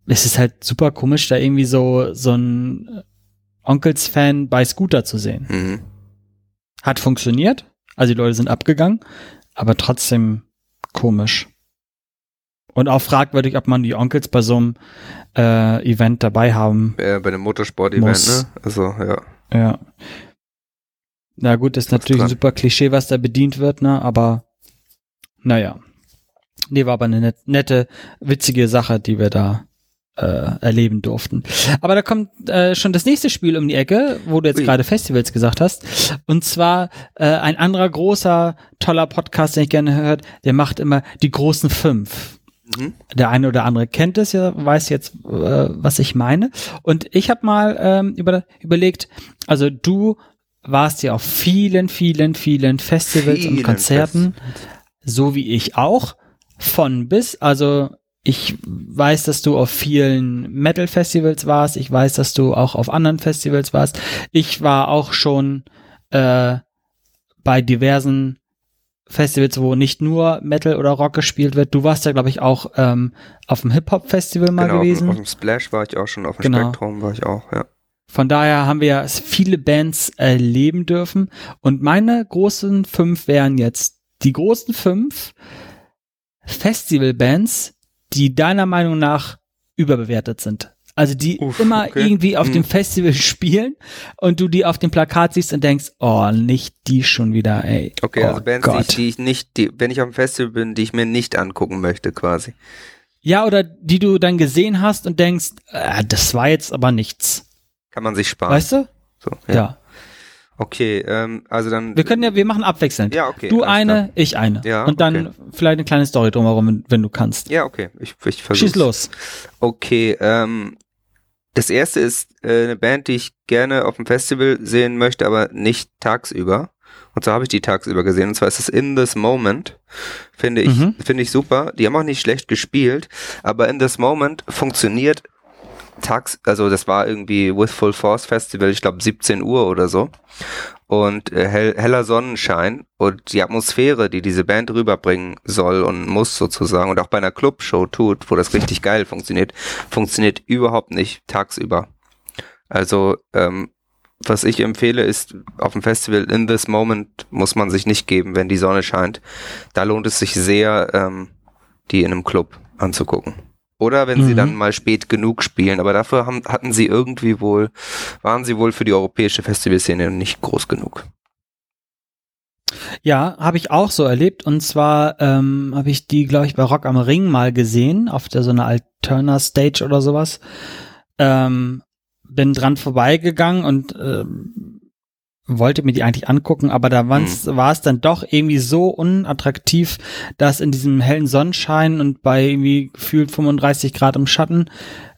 es ist halt super komisch, da irgendwie so, so ein Onkels-Fan bei Scooter zu sehen. Mhm. Hat funktioniert, also die Leute sind abgegangen, aber trotzdem komisch. Und auch fragwürdig, ob man die Onkels bei so einem äh, Event dabei haben. Äh, bei dem Motorsport-Event, ne? Also, ja. Ja. Na gut, ist natürlich ein dran. super Klischee, was da bedient wird, ne? Aber naja. Nee, war aber eine net, nette, witzige Sache, die wir da äh, erleben durften. Aber da kommt äh, schon das nächste Spiel um die Ecke, wo du jetzt gerade Festivals gesagt hast. Und zwar äh, ein anderer großer, toller Podcast, den ich gerne hört, der macht immer die großen fünf. Mhm. Der eine oder andere kennt es ja, weiß jetzt, äh, was ich meine. Und ich habe mal ähm, über, überlegt, also du warst ja auf vielen, vielen, vielen Festivals und Vielen Konzerten, so wie ich auch, von bis. Also ich weiß, dass du auf vielen Metal-Festivals warst. Ich weiß, dass du auch auf anderen Festivals warst. Ich war auch schon äh, bei diversen Festivals, wo nicht nur Metal oder Rock gespielt wird. Du warst ja, glaube ich, auch ähm, auf dem Hip-Hop-Festival mal genau, gewesen. Auf, dem Splash war ich auch schon, auf dem Genau. Spektrum war ich auch, ja. Von daher haben wir ja viele Bands erleben dürfen. Und meine großen fünf wären jetzt die großen fünf Festivalbands, die deiner Meinung nach überbewertet sind. Also die Uff, immer okay. irgendwie auf Hm. dem Festival [LAUGHS] spielen und du die auf dem Plakat siehst und denkst, oh, nicht die schon wieder, ey. Okay, oh also Bands, die ich, Gott. die ich nicht, die, wenn ich auf dem Festival bin, die ich mir nicht angucken möchte, quasi. Ja, oder die du dann gesehen hast und denkst, äh, das war jetzt aber nichts. Kann man sich sparen. Weißt du? So, Ja. ja. Okay, ähm, also dann. Wir können ja, wir machen abwechselnd. Ja, okay, Du eine, klar. ich eine. Ja, und dann okay. vielleicht eine kleine Story drumherum, wenn, wenn du kannst. Ja, okay. Ich, ich versuch's. Schieß los. Okay, ähm, das erste ist äh, eine Band, die ich gerne auf dem Festival sehen möchte, aber nicht tagsüber. Und so habe ich die tagsüber gesehen. Und zwar ist es In This Moment. Finde ich, Mhm. finde ich super. Die haben auch nicht schlecht gespielt, aber In This Moment funktioniert tags, also das war irgendwie With Full Force Festival, ich glaube 17 Uhr oder so. Und äh, hell, heller Sonnenschein und die Atmosphäre, die diese Band rüberbringen soll und muss sozusagen und auch bei einer Clubshow tut, wo das richtig geil funktioniert, funktioniert überhaupt nicht tagsüber. Also ähm, was ich empfehle ist, auf dem Festival in this moment muss man sich nicht geben, wenn die Sonne scheint. Da lohnt es sich sehr, ähm, die in einem Club anzugucken. Oder wenn sie Mhm. dann mal spät genug spielen, aber dafür haben, hatten sie irgendwie wohl, waren sie wohl für die europäische Festivalszene nicht groß genug. Ja, habe ich auch so erlebt. Und zwar ähm, habe ich die, glaube ich, bei Rock am Ring mal gesehen, auf der so einer Alterna Stage oder sowas. Ähm, bin dran vorbeigegangen und ähm, wollte mir die eigentlich angucken, aber da war's- war es dann doch irgendwie so unattraktiv, dass in diesem hellen Sonnenschein und bei irgendwie gefühlt 35 Grad im Schatten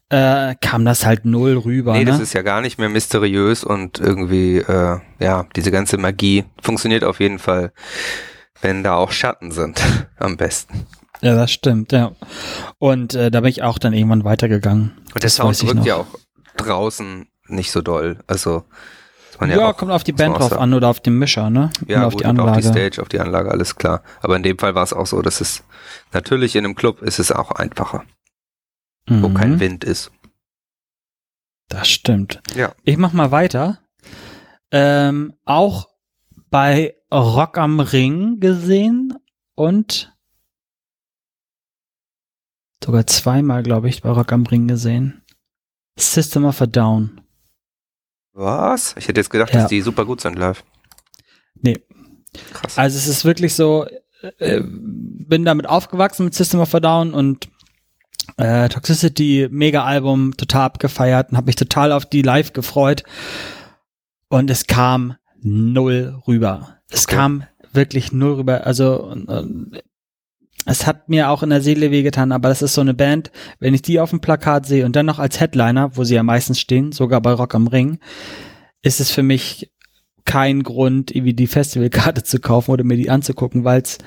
äh, kam das halt null rüber. Nee, ne? das ist ja gar nicht mehr mysteriös und irgendwie, äh, ja, diese ganze Magie funktioniert auf jeden Fall, wenn da auch Schatten sind, [LAUGHS] am besten. ja, das stimmt, ja. Und äh, da bin ich auch dann irgendwann weitergegangen. Und der Das Sound wirkt ja auch draußen nicht so doll. Also, man Ja, auch- kommt auf die Band drauf an oder auf den Mischer, ne? Ja, und auf gut, die Anlage. auf die Stage, auf die Anlage, alles klar. Aber in dem Fall war es auch so, dass es natürlich in einem Club ist es auch einfacher, wo Mhm, kein Wind ist. Das stimmt. Ja. Ich mach mal weiter. Ähm, auch bei Rock am Ring gesehen und sogar zweimal, glaube ich, bei Rock am Ring gesehen. System of a Down. Was? Ich hätte jetzt gedacht, Ja. dass die super gut sind live. Nee. Krass. Also es ist wirklich so, äh, bin damit aufgewachsen mit System of a Down und äh, Toxicity, Mega-Album, total abgefeiert und habe mich total auf die live gefreut. Und es kam null rüber. Es Okay. kam wirklich null rüber. Also es hat mir auch in der Seele wehgetan, aber das ist so eine Band, wenn ich die auf dem Plakat sehe und dann noch als Headliner, wo sie ja meistens stehen, sogar bei Rock am Ring, ist es für mich kein Grund, irgendwie die Festivalkarte zu kaufen oder mir die anzugucken, weil es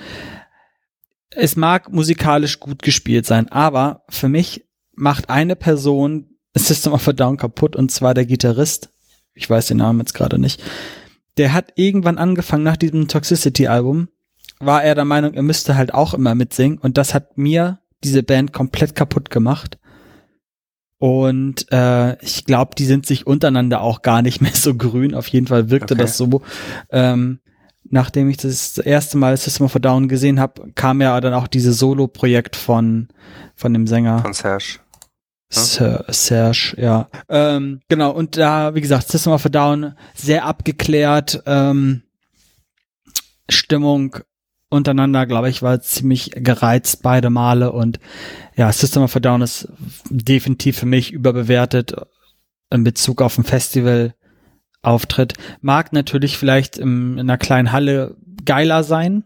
es mag musikalisch gut gespielt sein, aber für mich macht eine Person [LAUGHS] System of a Down kaputt und zwar der Gitarrist. Ich weiß den Namen jetzt gerade nicht. Der hat irgendwann angefangen nach diesem Toxicity-Album, war er der Meinung, er müsste halt auch immer mitsingen und das hat mir diese Band komplett kaputt gemacht. Und äh, ich glaube, die sind sich untereinander auch gar nicht [LAUGHS] mehr so grün. Auf jeden Fall wirkte Okay. das so. Ähm, nachdem ich das erste Mal System of a Down gesehen habe, kam ja dann auch dieses Solo-Projekt von von dem Sänger Von Serge. Ser Serge, ja. Ähm, genau, und da, wie gesagt, System of a Down, sehr abgeklärt, ähm, Stimmung untereinander, glaube ich, war ziemlich gereizt beide Male und ja, System of a Down ist definitiv für mich überbewertet in Bezug auf ein Festival-Auftritt. Mag natürlich vielleicht im, in einer kleinen Halle geiler sein.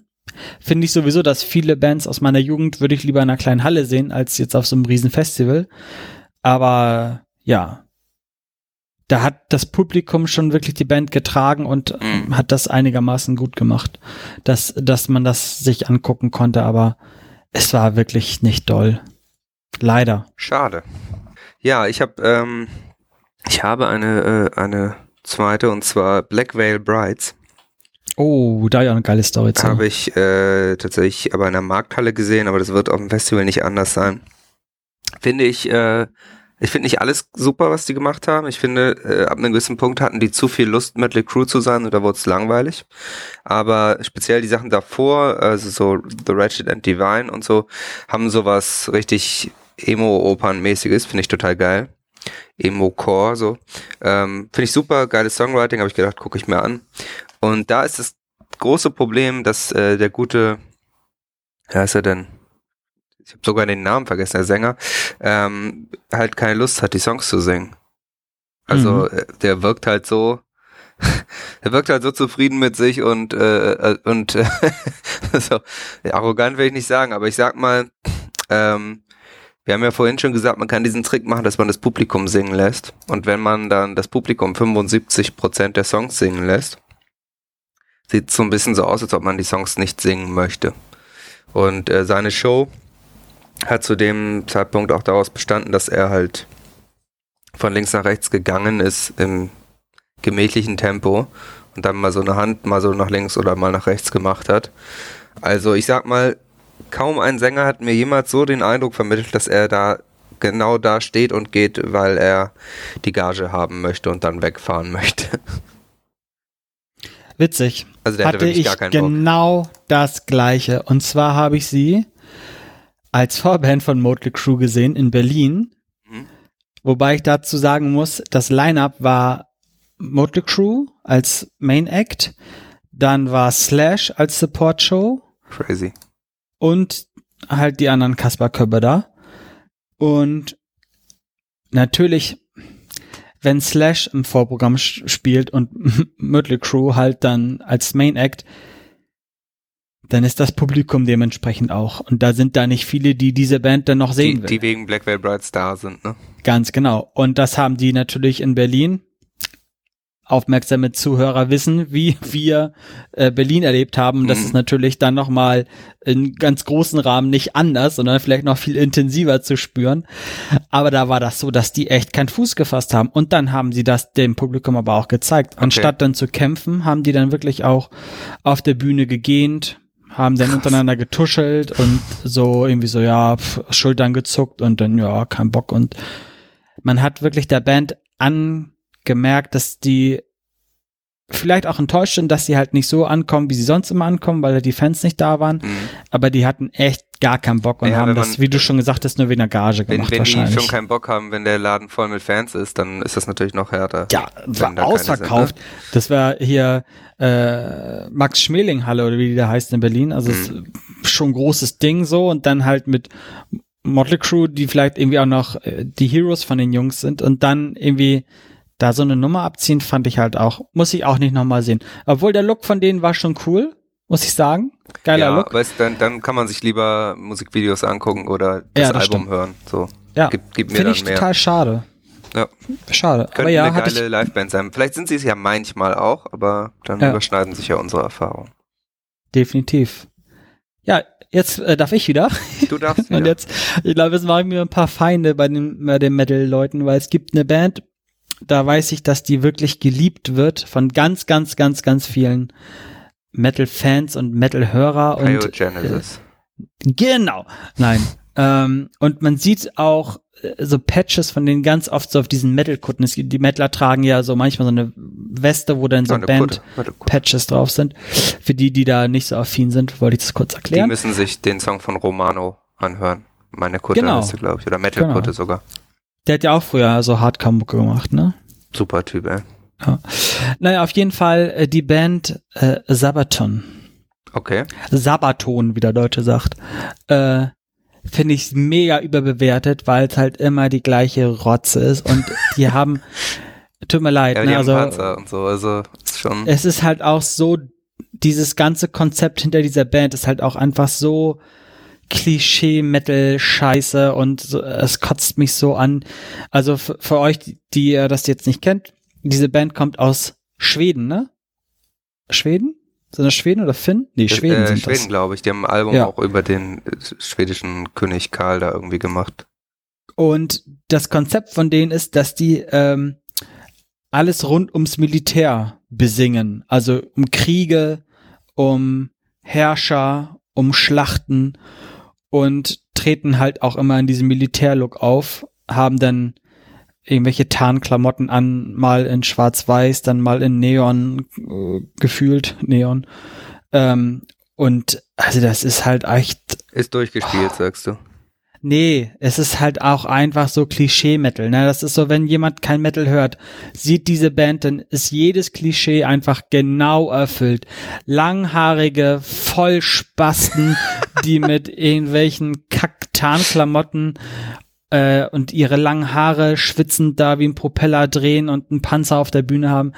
Finde ich sowieso, dass viele Bands aus meiner Jugend würde ich lieber in einer kleinen Halle sehen, als jetzt auf so einem riesen Festival. Aber ja, da hat das Publikum schon wirklich die Band getragen und Mhm. hat das einigermaßen gut gemacht, dass, dass man das sich angucken konnte, aber es war wirklich nicht doll. Leider. Schade. Ja, ich habe ähm, ich habe eine äh, eine zweite und zwar Black Veil Brides. Oh, da ja eine geile Story zu. Habe ich äh, tatsächlich aber in der Markthalle gesehen, aber das wird auf dem Festival nicht anders sein. Finde ich, äh, ich finde nicht alles super, was die gemacht haben. Ich finde, äh, ab einem gewissen Punkt hatten die zu viel Lust, Metal Crew zu sein oder wurde es langweilig. Aber speziell die Sachen davor, also so The Ratchet and Divine und so, haben sowas richtig Emo-Opern-mäßiges, finde ich total geil. Emo-Core, so. Ähm, finde ich super, geiles Songwriting, habe ich gedacht, gucke ich mir an. Und da ist das große Problem, dass äh, der gute, wer ist er denn? Ich habe sogar den Namen vergessen, der Sänger, ähm, halt keine Lust hat, die Songs zu singen. Also mhm. Äh, der wirkt halt so, [LAUGHS] er wirkt halt so zufrieden mit sich und äh, äh und äh, [LAUGHS] so arrogant will ich nicht sagen, aber ich sag mal, ähm, wir haben ja vorhin schon gesagt, man kann diesen Trick machen, dass man das Publikum singen lässt. Und wenn man dann das Publikum 75 Prozent der Songs singen lässt, sieht so ein bisschen so aus, als ob man die Songs nicht singen möchte. Und äh, seine Show hat zu dem Zeitpunkt auch daraus bestanden, dass er halt von links nach rechts gegangen ist im gemächlichen Tempo und dann mal so eine Hand mal so nach links oder mal nach rechts gemacht hat. Also ich sag mal, kaum ein Sänger hat mir jemals so den Eindruck vermittelt, dass er da genau da steht und geht, weil er die Gage haben möchte und dann wegfahren möchte. Witzig. Also der hatte, hatte ich genau Bock. das gleiche. Und zwar habe ich sie als Vorband von Motley Crue gesehen in Berlin. Mhm. Wobei ich dazu sagen muss, das Line-Up war Motley Crue als Main Act, dann war Slash als Support Show. Crazy und halt die anderen Kaspar Köpfe da. Und natürlich, wenn Slash im Vorprogramm spielt und [LAUGHS] Mötley Crew halt dann als Main Act, dann ist das Publikum dementsprechend auch. Und da sind da nicht viele, die diese Band dann noch sehen die, will. Die wegen Black Veil Bright Star sind, ne? Ganz genau. Und das haben die natürlich in Berlin aufmerksame Zuhörer wissen, wie wir äh, Berlin erlebt haben. Das mhm. ist natürlich dann nochmal in ganz großen Rahmen nicht anders, sondern vielleicht noch viel intensiver zu spüren. Aber da war das so, dass die echt keinen Fuß gefasst haben. Und dann haben sie das dem Publikum aber auch gezeigt. Okay. Anstatt dann zu kämpfen, haben die dann wirklich auch auf der Bühne gegähnt, haben dann untereinander getuschelt und so irgendwie so, ja, pf, Schultern gezuckt und dann, ja, kein Bock. Und man hat wirklich der Band an gemerkt, dass die vielleicht auch enttäuscht sind, dass sie halt nicht so ankommen, wie sie sonst immer ankommen, weil die Fans nicht da waren. Mhm. Aber die hatten echt gar keinen Bock und ja, haben das, wie du schon gesagt hast, nur wegen der Gage gemacht. Wenn, wenn die schon keinen Bock haben, wenn der Laden voll mit Fans ist, dann ist das natürlich noch härter. Ja, war ausverkauft. Sind, ne? Das war hier äh, Max Schmeling Halle oder wie die da heißt in Berlin. Also mhm. ist schon ein großes Ding so und dann halt mit Motley Crew, die vielleicht irgendwie auch noch äh, die Heroes von den Jungs sind und dann irgendwie da so eine Nummer abziehen, fand ich halt auch, muss ich auch nicht nochmal sehen. Obwohl der Look von denen war schon cool, muss ich sagen. Geiler ja, Look. Weißt, dann, dann kann man sich lieber Musikvideos angucken oder das, ja, das Album stimmt. hören. So. Ja, gib, gib mir Finde ich mehr. total schade. Ja. Schade. Könnte aber ja, eine geile Liveband sein. Vielleicht sind sie es ja manchmal auch, aber dann ja. überschneiden sich ja unsere Erfahrungen. Definitiv. Ja, jetzt äh, darf ich wieder. Du darfst [LAUGHS] wieder. Und jetzt, ich glaube, jetzt mache ich mir ein paar Feinde bei den, bei den Metal-Leuten, weil es gibt eine Band, da weiß ich, dass die wirklich geliebt wird von ganz, ganz, ganz, ganz vielen Metal-Fans und Metal-Hörer. und Genesis. Äh, genau. Nein. [LAUGHS] ähm, und man sieht auch äh, so Patches von denen ganz oft so auf diesen Metal-Kutten. Die Metaler tragen ja so manchmal so eine Weste, wo dann so Band-Patches drauf sind. Für die, die da nicht so affin sind, wollte ich das kurz erklären. Die müssen sich den Song von Romano anhören. Meine Kutte genau. glaube ich, oder Metal-Kutte genau. sogar. Der hat ja auch früher so Hardcore-Mucke gemacht, ne? Super Typ, ey. Ja. Naja, auf jeden Fall äh, die Band äh, Sabaton. Okay. Sabaton, wie der Deutsche sagt. Äh, Finde ich mega überbewertet, weil es halt immer die gleiche Rotze ist und die [LAUGHS] haben, tut mir leid, ja, ne, also, Panzer und so, also ist schon. Es ist halt auch so, dieses ganze Konzept hinter dieser Band ist halt auch einfach so Klischee-Metal-Scheiße und so, es kotzt mich so an. Also für euch, die ihr das jetzt nicht kennt, diese Band kommt aus Schweden, ne? Schweden? Sind das Schweden oder Finn? Nee, Schweden äh, sind Schweden, glaube ich. Die haben ein Album ja. auch über den äh, schwedischen König Karl da irgendwie gemacht. Und das Konzept von denen ist, dass die ähm, alles rund ums Militär besingen. Also um Kriege, um Herrscher, um Schlachten und treten halt auch immer in diesem Militärlook auf, haben dann irgendwelche Tarnklamotten an, mal in Schwarz-Weiß, dann mal in Neon, äh, gefühlt Neon. Ähm, und also das ist halt echt. Ist durchgespielt, oh. sagst du. Nee, es ist halt auch einfach so Klischee-Metal. Ne? Das ist so, wenn jemand kein Metal hört, sieht diese Band, dann ist jedes Klischee einfach genau erfüllt. Langhaarige Vollspasten, [LAUGHS] die mit irgendwelchen Kack Tarnklamotten äh, und ihre langen Haare schwitzend da wie ein Propeller drehen und einen Panzer auf der Bühne haben.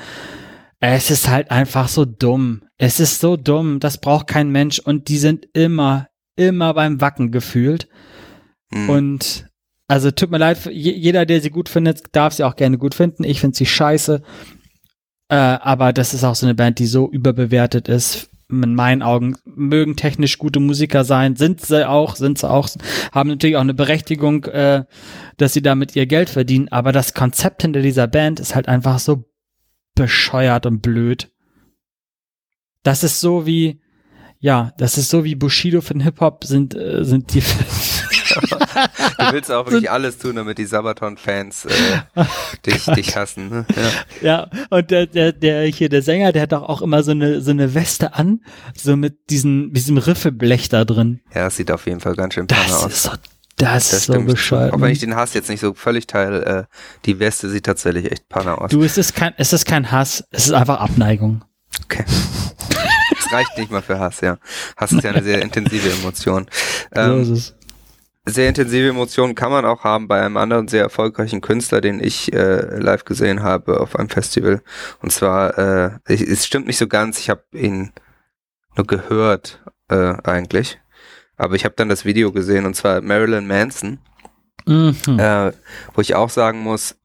Es ist halt einfach so dumm. Es ist so dumm. Das braucht kein Mensch. Und die sind immer, immer beim Wacken gefühlt. Mhm. Und also tut mir leid, jeder, der sie gut findet, darf sie auch gerne gut finden. Ich finde sie scheiße. Äh, aber das ist auch so eine Band, die so überbewertet ist. In meinen Augen mögen technisch gute Musiker sein, sind sie auch, sind sie auch, haben natürlich auch eine Berechtigung, äh, dass sie damit ihr Geld verdienen. Aber das Konzept hinter dieser Band ist halt einfach so bescheuert und blöd. Das ist so wie, ja, das ist so wie Bushido für den Hip-Hop sind, äh, sind die. [LAUGHS] du willst auch wirklich alles tun, damit die Sabaton-Fans äh, dich, oh [LAUGHS] dich hassen. Ne? Ja. ja, und der, der, der hier, der Sänger, der hat doch auch immer so eine, so eine Weste an, so mit diesem, diesem Riffelblech da drin. Ja, das sieht auf jeden Fall ganz schön das aus. Ist so, das, das ist so bescheuert. Auch wenn ich den Hass jetzt nicht so völlig teile, äh, die Weste sieht tatsächlich echt Panne aus. Du, es ist kein, es ist kein Hass, es ist einfach Abneigung. Okay. [LAUGHS] Es reicht nicht mal für Hass, ja. Hass ist ja eine sehr intensive Emotion. Ähm, so ist es sehr intensive Emotionen kann man auch haben bei einem anderen sehr erfolgreichen Künstler, den ich äh, live gesehen habe auf einem Festival. Und zwar, äh, ich, es stimmt nicht so ganz, ich habe ihn nur gehört äh, eigentlich. Aber ich habe dann das Video gesehen und zwar Marilyn Manson, mhm. äh, wo ich auch sagen muss,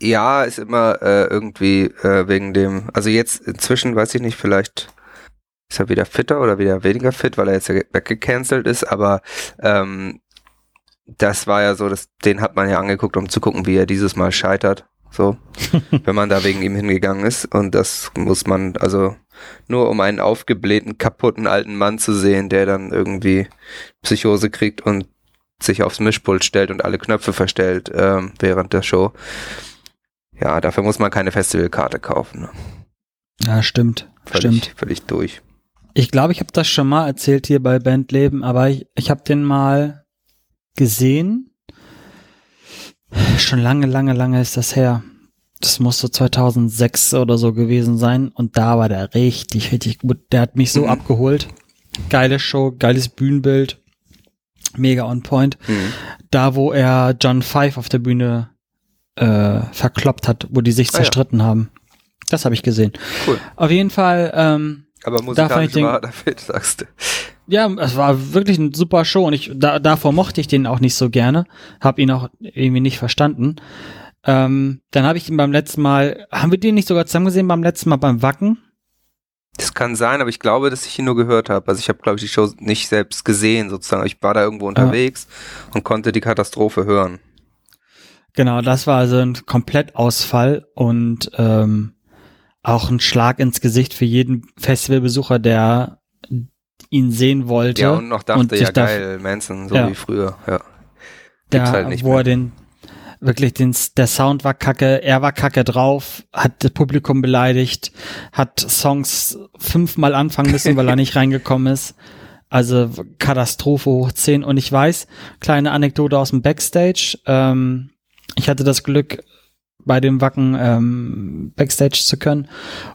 ja, ist immer äh, irgendwie äh, wegen dem, also jetzt inzwischen weiß ich nicht, vielleicht ist er wieder fitter oder wieder weniger fit, weil er jetzt weggecancelt ist, aber ähm, das war ja so, dass, den hat man ja angeguckt, um zu gucken, wie er dieses Mal scheitert. So, [LAUGHS] wenn man da wegen ihm hingegangen ist. Und das muss man, also nur um einen aufgeblähten, kaputten alten Mann zu sehen, der dann irgendwie Psychose kriegt und sich aufs Mischpult stellt und alle Knöpfe verstellt ähm, während der Show. Ja, dafür muss man keine Festivalkarte kaufen. Ne? Ja, stimmt. Völlig, stimmt. Völlig durch. Ich glaube, ich habe das schon mal erzählt hier bei Bandleben, aber ich, ich habe den mal gesehen. Schon lange, lange, lange ist das her. Das muss so 2006 oder so gewesen sein. Und da war der richtig, richtig gut. Der hat mich so mhm. abgeholt. Geile Show, geiles Bühnenbild. Mega on point. Mhm. Da, wo er John Five auf der Bühne äh, verkloppt hat, wo die sich zerstritten ah, ja. haben. Das habe ich gesehen. Cool. Auf jeden Fall. Ähm, Aber musikalisch da war dafür, sagst du. Ja, es war wirklich eine super Show und ich da, davor mochte ich den auch nicht so gerne, habe ihn auch irgendwie nicht verstanden. Ähm, dann habe ich ihn beim letzten Mal, haben wir den nicht sogar zusammen gesehen beim letzten Mal beim Wacken? Das kann sein, aber ich glaube, dass ich ihn nur gehört habe. Also ich habe, glaube ich, die Show nicht selbst gesehen, sozusagen. Ich war da irgendwo unterwegs ja. und konnte die Katastrophe hören. Genau, das war also ein Komplettausfall und ähm, auch ein Schlag ins Gesicht für jeden Festivalbesucher, der ihn sehen wollte. Ja, und noch dachte, und ja geil, Manson, so ja. wie früher, ja. Gibt's halt nicht wo mehr. er den, wirklich den, der Sound war kacke, er war kacke drauf, hat das Publikum beleidigt, hat Songs fünfmal anfangen müssen, weil er [LAUGHS] nicht reingekommen ist. Also Katastrophe hoch 10. Und ich weiß, kleine Anekdote aus dem Backstage, ähm, ich hatte das Glück, bei dem Wacken ähm, Backstage zu können.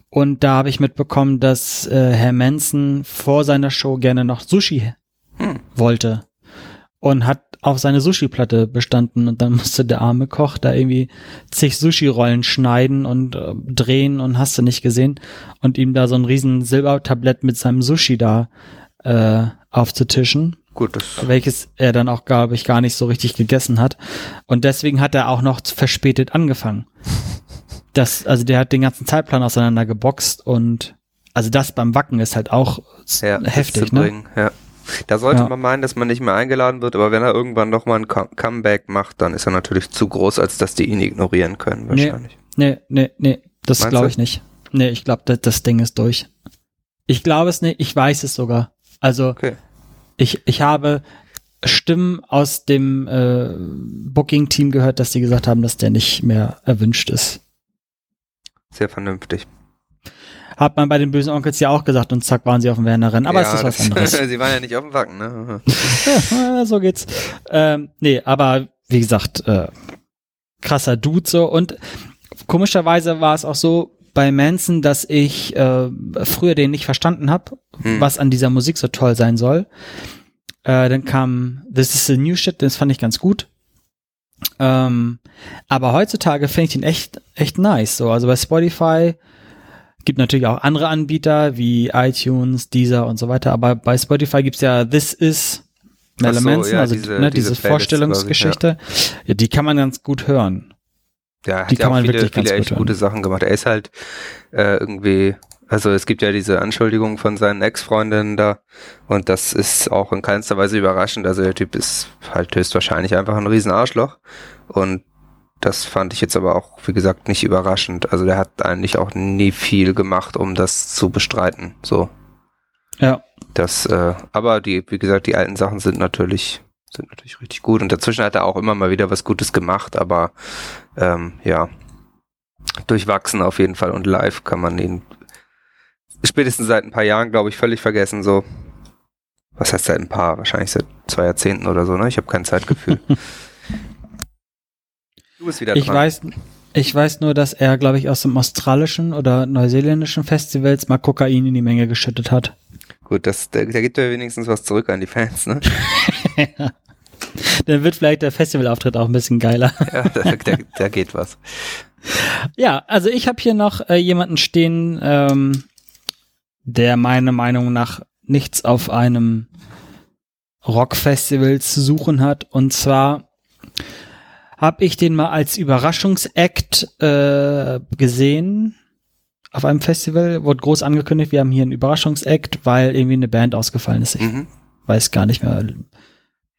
Und da habe ich mitbekommen, dass äh, Herr Manson vor seiner Show gerne noch Sushi hm. wollte und hat auf seine Sushi-Platte bestanden und dann musste der arme Koch da irgendwie zig Sushi-Rollen schneiden und äh, drehen und hast du nicht gesehen und ihm da so ein riesen Silbertablett mit seinem Sushi da äh, aufzutischen. Gut, das welches er dann auch, glaube ich, gar nicht so richtig gegessen hat. Und deswegen hat er auch noch verspätet angefangen. [LAUGHS] Das, also der hat den ganzen Zeitplan auseinander geboxt und also das beim Wacken ist halt auch ja, heftig, ne? Ja. Da sollte ja. man meinen, dass man nicht mehr eingeladen wird, aber wenn er irgendwann noch mal ein Comeback macht, dann ist er natürlich zu groß, als dass die ihn ignorieren können, wahrscheinlich. Nee, nee, nee, nee das glaube ich nicht. Nee, ich glaube, das, das Ding ist durch. Ich glaube es nicht, ich weiß es sogar. Also, okay. Ich, ich habe Stimmen aus dem äh, Booking-Team gehört, dass die gesagt haben, dass der nicht mehr erwünscht ist. Sehr vernünftig. Hat man bei den bösen Onkels ja auch gesagt und zack waren sie auf dem Werner-Rennen. Aber ja, es ist was anderes. [LAUGHS] sie waren ja nicht auf dem Wacken, ne? [LAUGHS] ja, so geht's. Ähm, nee, aber wie gesagt, äh, krasser Dude so. Und komischerweise war es auch so bei Manson, dass ich äh, früher den nicht verstanden habe, hm. was an dieser Musik so toll sein soll. Äh, dann kam This is the New Shit, das fand ich ganz gut. Ähm, aber heutzutage finde ich den echt, echt nice. So, also bei Spotify gibt natürlich auch andere Anbieter wie iTunes, Deezer und so weiter. Aber bei Spotify gibt's ja This is Mel so, Manson, ja, also diese- ne, diese diese, Vorstellungsgeschichte. ja. die kann man ganz gut hören. Ja, hat Die ja kann auch man viele, wirklich viele gut echt hören. gute Sachen gemacht. Er ist halt äh, irgendwie, also es gibt ja diese Anschuldigung von seinen Ex-Freundinnen da und das ist auch in keinster Weise überraschend. Also der Typ ist halt höchstwahrscheinlich einfach ein riesen Arschloch und das fand ich jetzt aber auch, wie gesagt, nicht überraschend. Also der hat eigentlich auch nie viel gemacht, um das zu bestreiten. So, Ja. das, äh, aber die, wie gesagt, die alten Sachen sind natürlich, sind natürlich richtig gut. Und dazwischen hat er auch immer mal wieder was Gutes gemacht, aber ähm, ja, durchwachsen auf jeden Fall. Und live kann man ihn spätestens seit ein paar Jahren, glaube ich, völlig vergessen. So, was heißt seit ein paar? Wahrscheinlich seit zwei Jahrzehnten oder so, ne? Ich habe kein Zeitgefühl. [LAUGHS] du bist wieder Ich dran. weiß, ich weiß nur, dass er, glaube ich, aus dem australischen oder neuseeländischen Festivals mal Kokain in die Menge geschüttet hat. Gut, das, da, da gibt er wenigstens was zurück an die Fans, ne? [LAUGHS] [LAUGHS] Dann wird vielleicht der Festivalauftritt auch ein bisschen geiler. [LAUGHS] Ja, da, da, da geht was. Ja, also ich habe hier noch äh, jemanden stehen, ähm, der meiner Meinung nach nichts auf einem Rockfestival zu suchen hat. Und zwar habe ich den mal als Überraschungsakt äh, gesehen auf einem Festival. Wurde groß angekündigt, wir haben hier einen Überraschungsakt, weil irgendwie eine Band ausgefallen ist. Ich Mhm. weiß gar nicht mehr.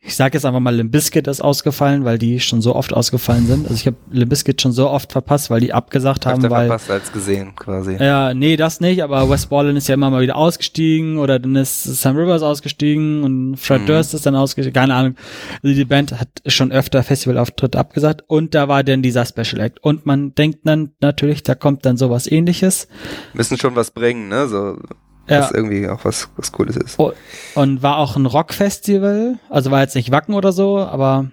Ich sage jetzt einfach mal, Limp Bizkit ist ausgefallen, weil die schon so oft ausgefallen sind. Also ich habe Limp Bizkit schon so oft verpasst, weil die abgesagt haben, Öfter weil verpasst als gesehen, quasi. ja, nee, das nicht, aber Wes Borland ist ja immer mal wieder ausgestiegen oder dann ist Sam Rivers ausgestiegen und Fred Mhm. Durst ist dann ausgestiegen, keine Ahnung. Also die Band hat schon öfter Festivalauftritte abgesagt und da war dann dieser Special Act und man denkt dann natürlich, da kommt dann sowas ähnliches Müssen schon was bringen, ne? So, Ja. was irgendwie auch was, was Cooles ist. Oh, und war auch ein Rockfestival, also war jetzt nicht Wacken oder so, aber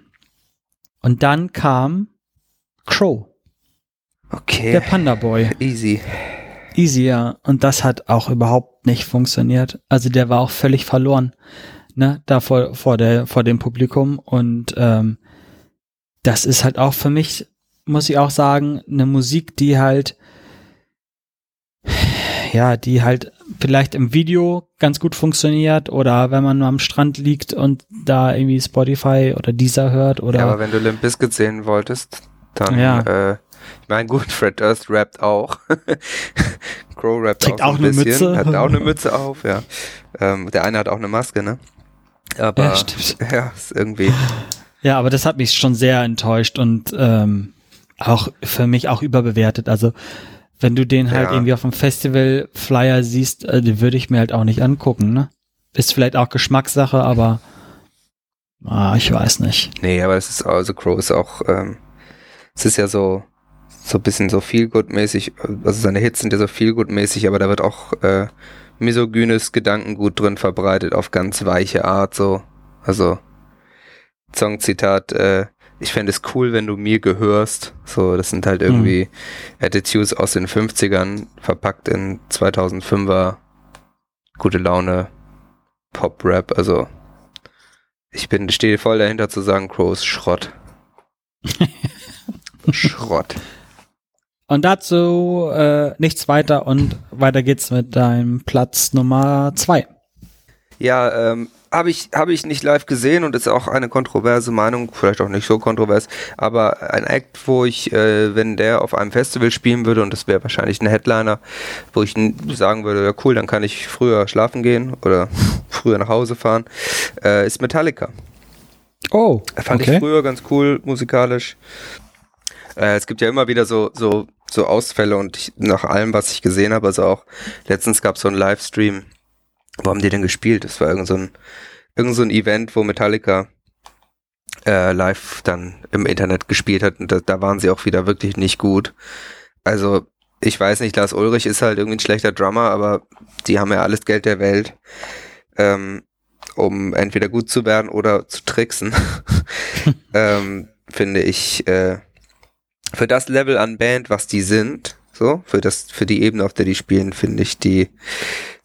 und dann kam Crow, Okay. der Panda Boy. Easy. Easy, ja. Und das hat auch überhaupt nicht funktioniert. Also der war auch völlig verloren, ne, da vor, vor der, vor dem Publikum. Und ähm, das ist halt auch für mich, muss ich auch sagen, eine Musik, die halt, ja, die halt vielleicht im Video ganz gut funktioniert oder wenn man am Strand liegt und da irgendwie Spotify oder dieser hört oder Ja, aber wenn du Limp Bizkit sehen wolltest, dann, Ja. äh, ich meine, gut, Fred Durst rappt auch. [LAUGHS] Crow rappt Trägt auch, auch so ein eine bisschen. Mütze. Hat auch eine Mütze auf, ja. Ähm, der eine hat auch eine Maske, ne? Aber, Ja, stimmt. [LAUGHS] ja, ist irgendwie, Ja, aber das hat mich schon sehr enttäuscht und ähm, auch für mich auch überbewertet. Also wenn du den halt Ja. irgendwie auf dem Festival Flyer siehst, äh, den würde ich mir halt auch nicht angucken. Ne? Ist vielleicht auch Geschmackssache, aber ah, ich weiß nicht. nee, aber es ist, also Crow ist auch, ähm, es ist ja so, so ein bisschen so Feelgood-mäßig, also seine Hits sind ja so Feelgood-mäßig, aber da wird auch, äh, misogynes Gedankengut drin verbreitet auf ganz weiche Art, so, also, Songzitat, äh, ich fände es cool, wenn du mir gehörst. So, das sind halt irgendwie Attitudes aus den 50ern, verpackt in 2005er gute Laune Pop-Rap. Also, ich bin, stehe voll dahinter zu sagen, Crow ist Schrott. [LAUGHS] Schrott. Und dazu äh, nichts weiter und weiter geht's mit deinem Platz Nummer zwei. Ja, ähm, habe ich, hab ich nicht live gesehen und ist auch eine kontroverse Meinung, vielleicht auch nicht so kontrovers, aber ein Act, wo ich, äh, wenn der auf einem Festival spielen würde und das wäre wahrscheinlich ein Headliner, wo ich sagen würde, ja cool, dann kann ich früher schlafen gehen oder [LAUGHS] früher nach Hause fahren, äh, ist Metallica. Oh, Fand ich früher ganz cool musikalisch. Äh, es gibt ja immer wieder so, so, so Ausfälle und ich, nach allem, was ich gesehen habe, also auch letztens gab es so einen Livestream. Wo haben die denn gespielt? Das war irgend so ein, irgend so ein Event, wo Metallica äh, live dann im Internet gespielt hat und da, da waren sie auch wieder wirklich nicht gut. Also ich weiß nicht, Lars Ulrich ist halt irgendwie ein schlechter Drummer, aber die haben ja alles Geld der Welt, ähm, um entweder gut zu werden oder zu tricksen. [LAUGHS] ähm, finde ich, äh, für das Level an Band, was die sind, so, für das, für die Ebene, auf der die spielen, finde ich die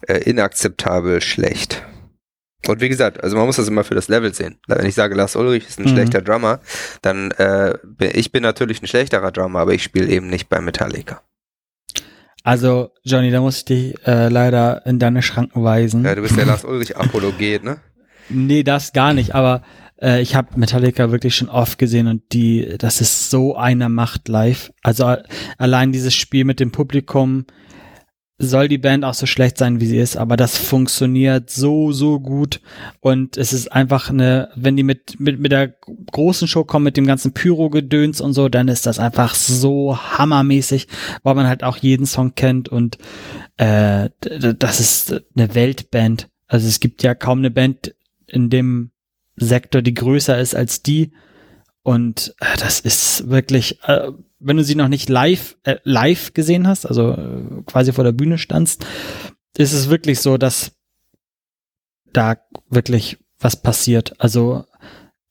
äh, inakzeptabel schlecht. Und wie gesagt, also man muss das immer für das Level sehen. Wenn ich sage, Lars Ulrich ist ein mhm. schlechter Drummer, dann äh, ich bin natürlich ein schlechterer Drummer, aber ich spiele eben nicht bei Metallica. Also, Johnny, da muss ich dich äh, leider in deine Schranken weisen. Ja, du bist der [LAUGHS] Lars Ulrich-Apologet, ne? Nee, das gar nicht, aber äh, ich habe Metallica wirklich schon oft gesehen und die, das ist so eine Macht live. Also allein dieses Spiel mit dem Publikum soll die Band auch so schlecht sein, wie sie ist, aber das funktioniert so, so gut und es ist einfach eine, wenn die mit, mit, mit der großen Show kommen, mit dem ganzen Pyro-Gedöns und so, dann ist das einfach so hammermäßig, weil man halt auch jeden Song kennt und äh, das ist eine Weltband. Also es gibt ja kaum eine Band in dem Sektor, die größer ist als die. Und äh, das ist wirklich, äh, wenn du sie noch nicht live, äh, live gesehen hast, also äh, quasi vor der Bühne standst, ist es wirklich so, dass da wirklich was passiert. Also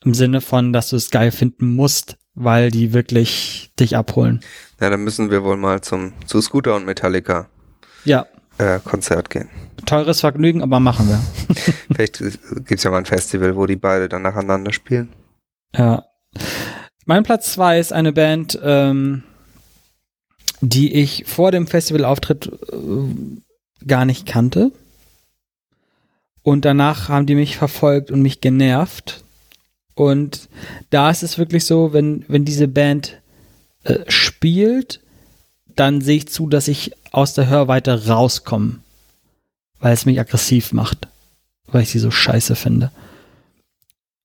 im Sinne von, dass du es geil finden musst, weil die wirklich dich abholen. Ja, dann müssen wir wohl mal zum zu Scooter und Metallica. Ja. Äh, Konzert gehen teures Vergnügen, aber machen wir. [LAUGHS] Vielleicht gibt es ja mal ein Festival, wo die beide dann nacheinander spielen. Ja. Mein Platz zwei ist eine Band, ähm, die ich vor dem Festivalauftritt äh, gar nicht kannte. Und danach haben die mich verfolgt und mich genervt. Und da ist es wirklich so, wenn, wenn diese Band äh, spielt, dann sehe ich zu, dass ich aus der Hörweite rauskomme weil es mich aggressiv macht, weil ich sie so scheiße finde.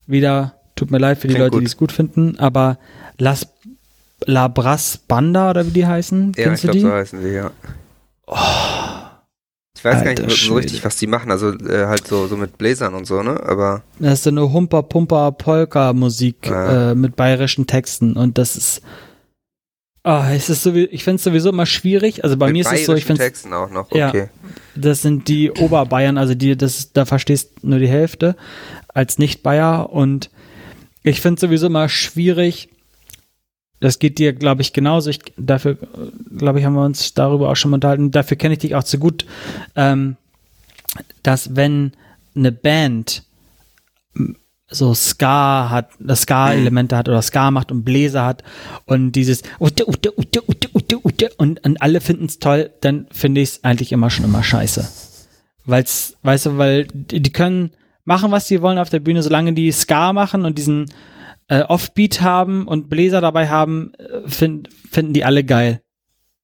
Wieder, tut mir leid für die Klingt Leute, die es gut finden, aber Las La Bras Banda oder wie die heißen, ja, kennst du die? Ja, so heißen sie, ja. Oh, ich weiß gar nicht so richtig, was die machen, also äh, halt so, so mit Bläsern und so, ne? Aber. Das ist so eine Humper Pumper Polka Musik ja. äh, mit bayerischen Texten und das ist Ah, es ist so, ich finde es sowieso immer schwierig. Also bei Mit mir ist es so, ich finde Texten auch noch. Okay. Ja, das sind die Oberbayern, also die, das, da verstehst nur die Hälfte als Nicht-Bayer und ich finde es sowieso immer schwierig. Das geht dir, glaube ich, genauso. Ich, dafür, glaube ich, haben wir uns darüber auch schon mal unterhalten. Dafür kenne ich dich auch zu gut, ähm, dass wenn eine Band so Ska hat, das Ska-Elemente hat oder Ska macht und Bläser hat und dieses und, und alle finden es toll, dann finde ich es eigentlich immer schon immer scheiße. Weil's, weißt du, weil die, die können machen, was sie wollen auf der Bühne, solange die Ska machen und diesen äh, Offbeat haben und Bläser dabei haben, äh, find, finden die alle geil.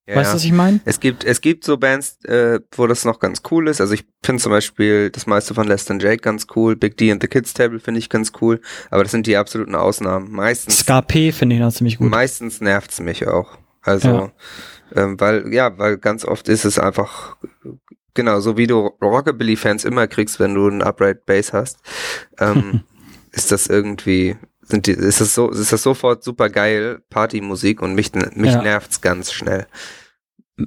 Ja, weißt du, was ich meine? Es gibt, es gibt so Bands, äh, wo das noch ganz cool ist. Also ich finde zum Beispiel das meiste von Less Than Jake ganz cool. Big D and the Kids Table finde ich ganz cool. Aber das sind die absoluten Ausnahmen. Meistens. Ska P finde ich noch ziemlich gut. Meistens nervt's mich auch. Also, ja. Ähm, weil, ja, weil ganz oft ist es einfach, genau, so wie du Rockabilly-Fans immer kriegst, wenn du einen Upright Bass hast, ähm, [LAUGHS] ist das irgendwie, sind die, ist das so, ist das sofort super geil, Partymusik und mich, mich ja. nervt's ganz schnell.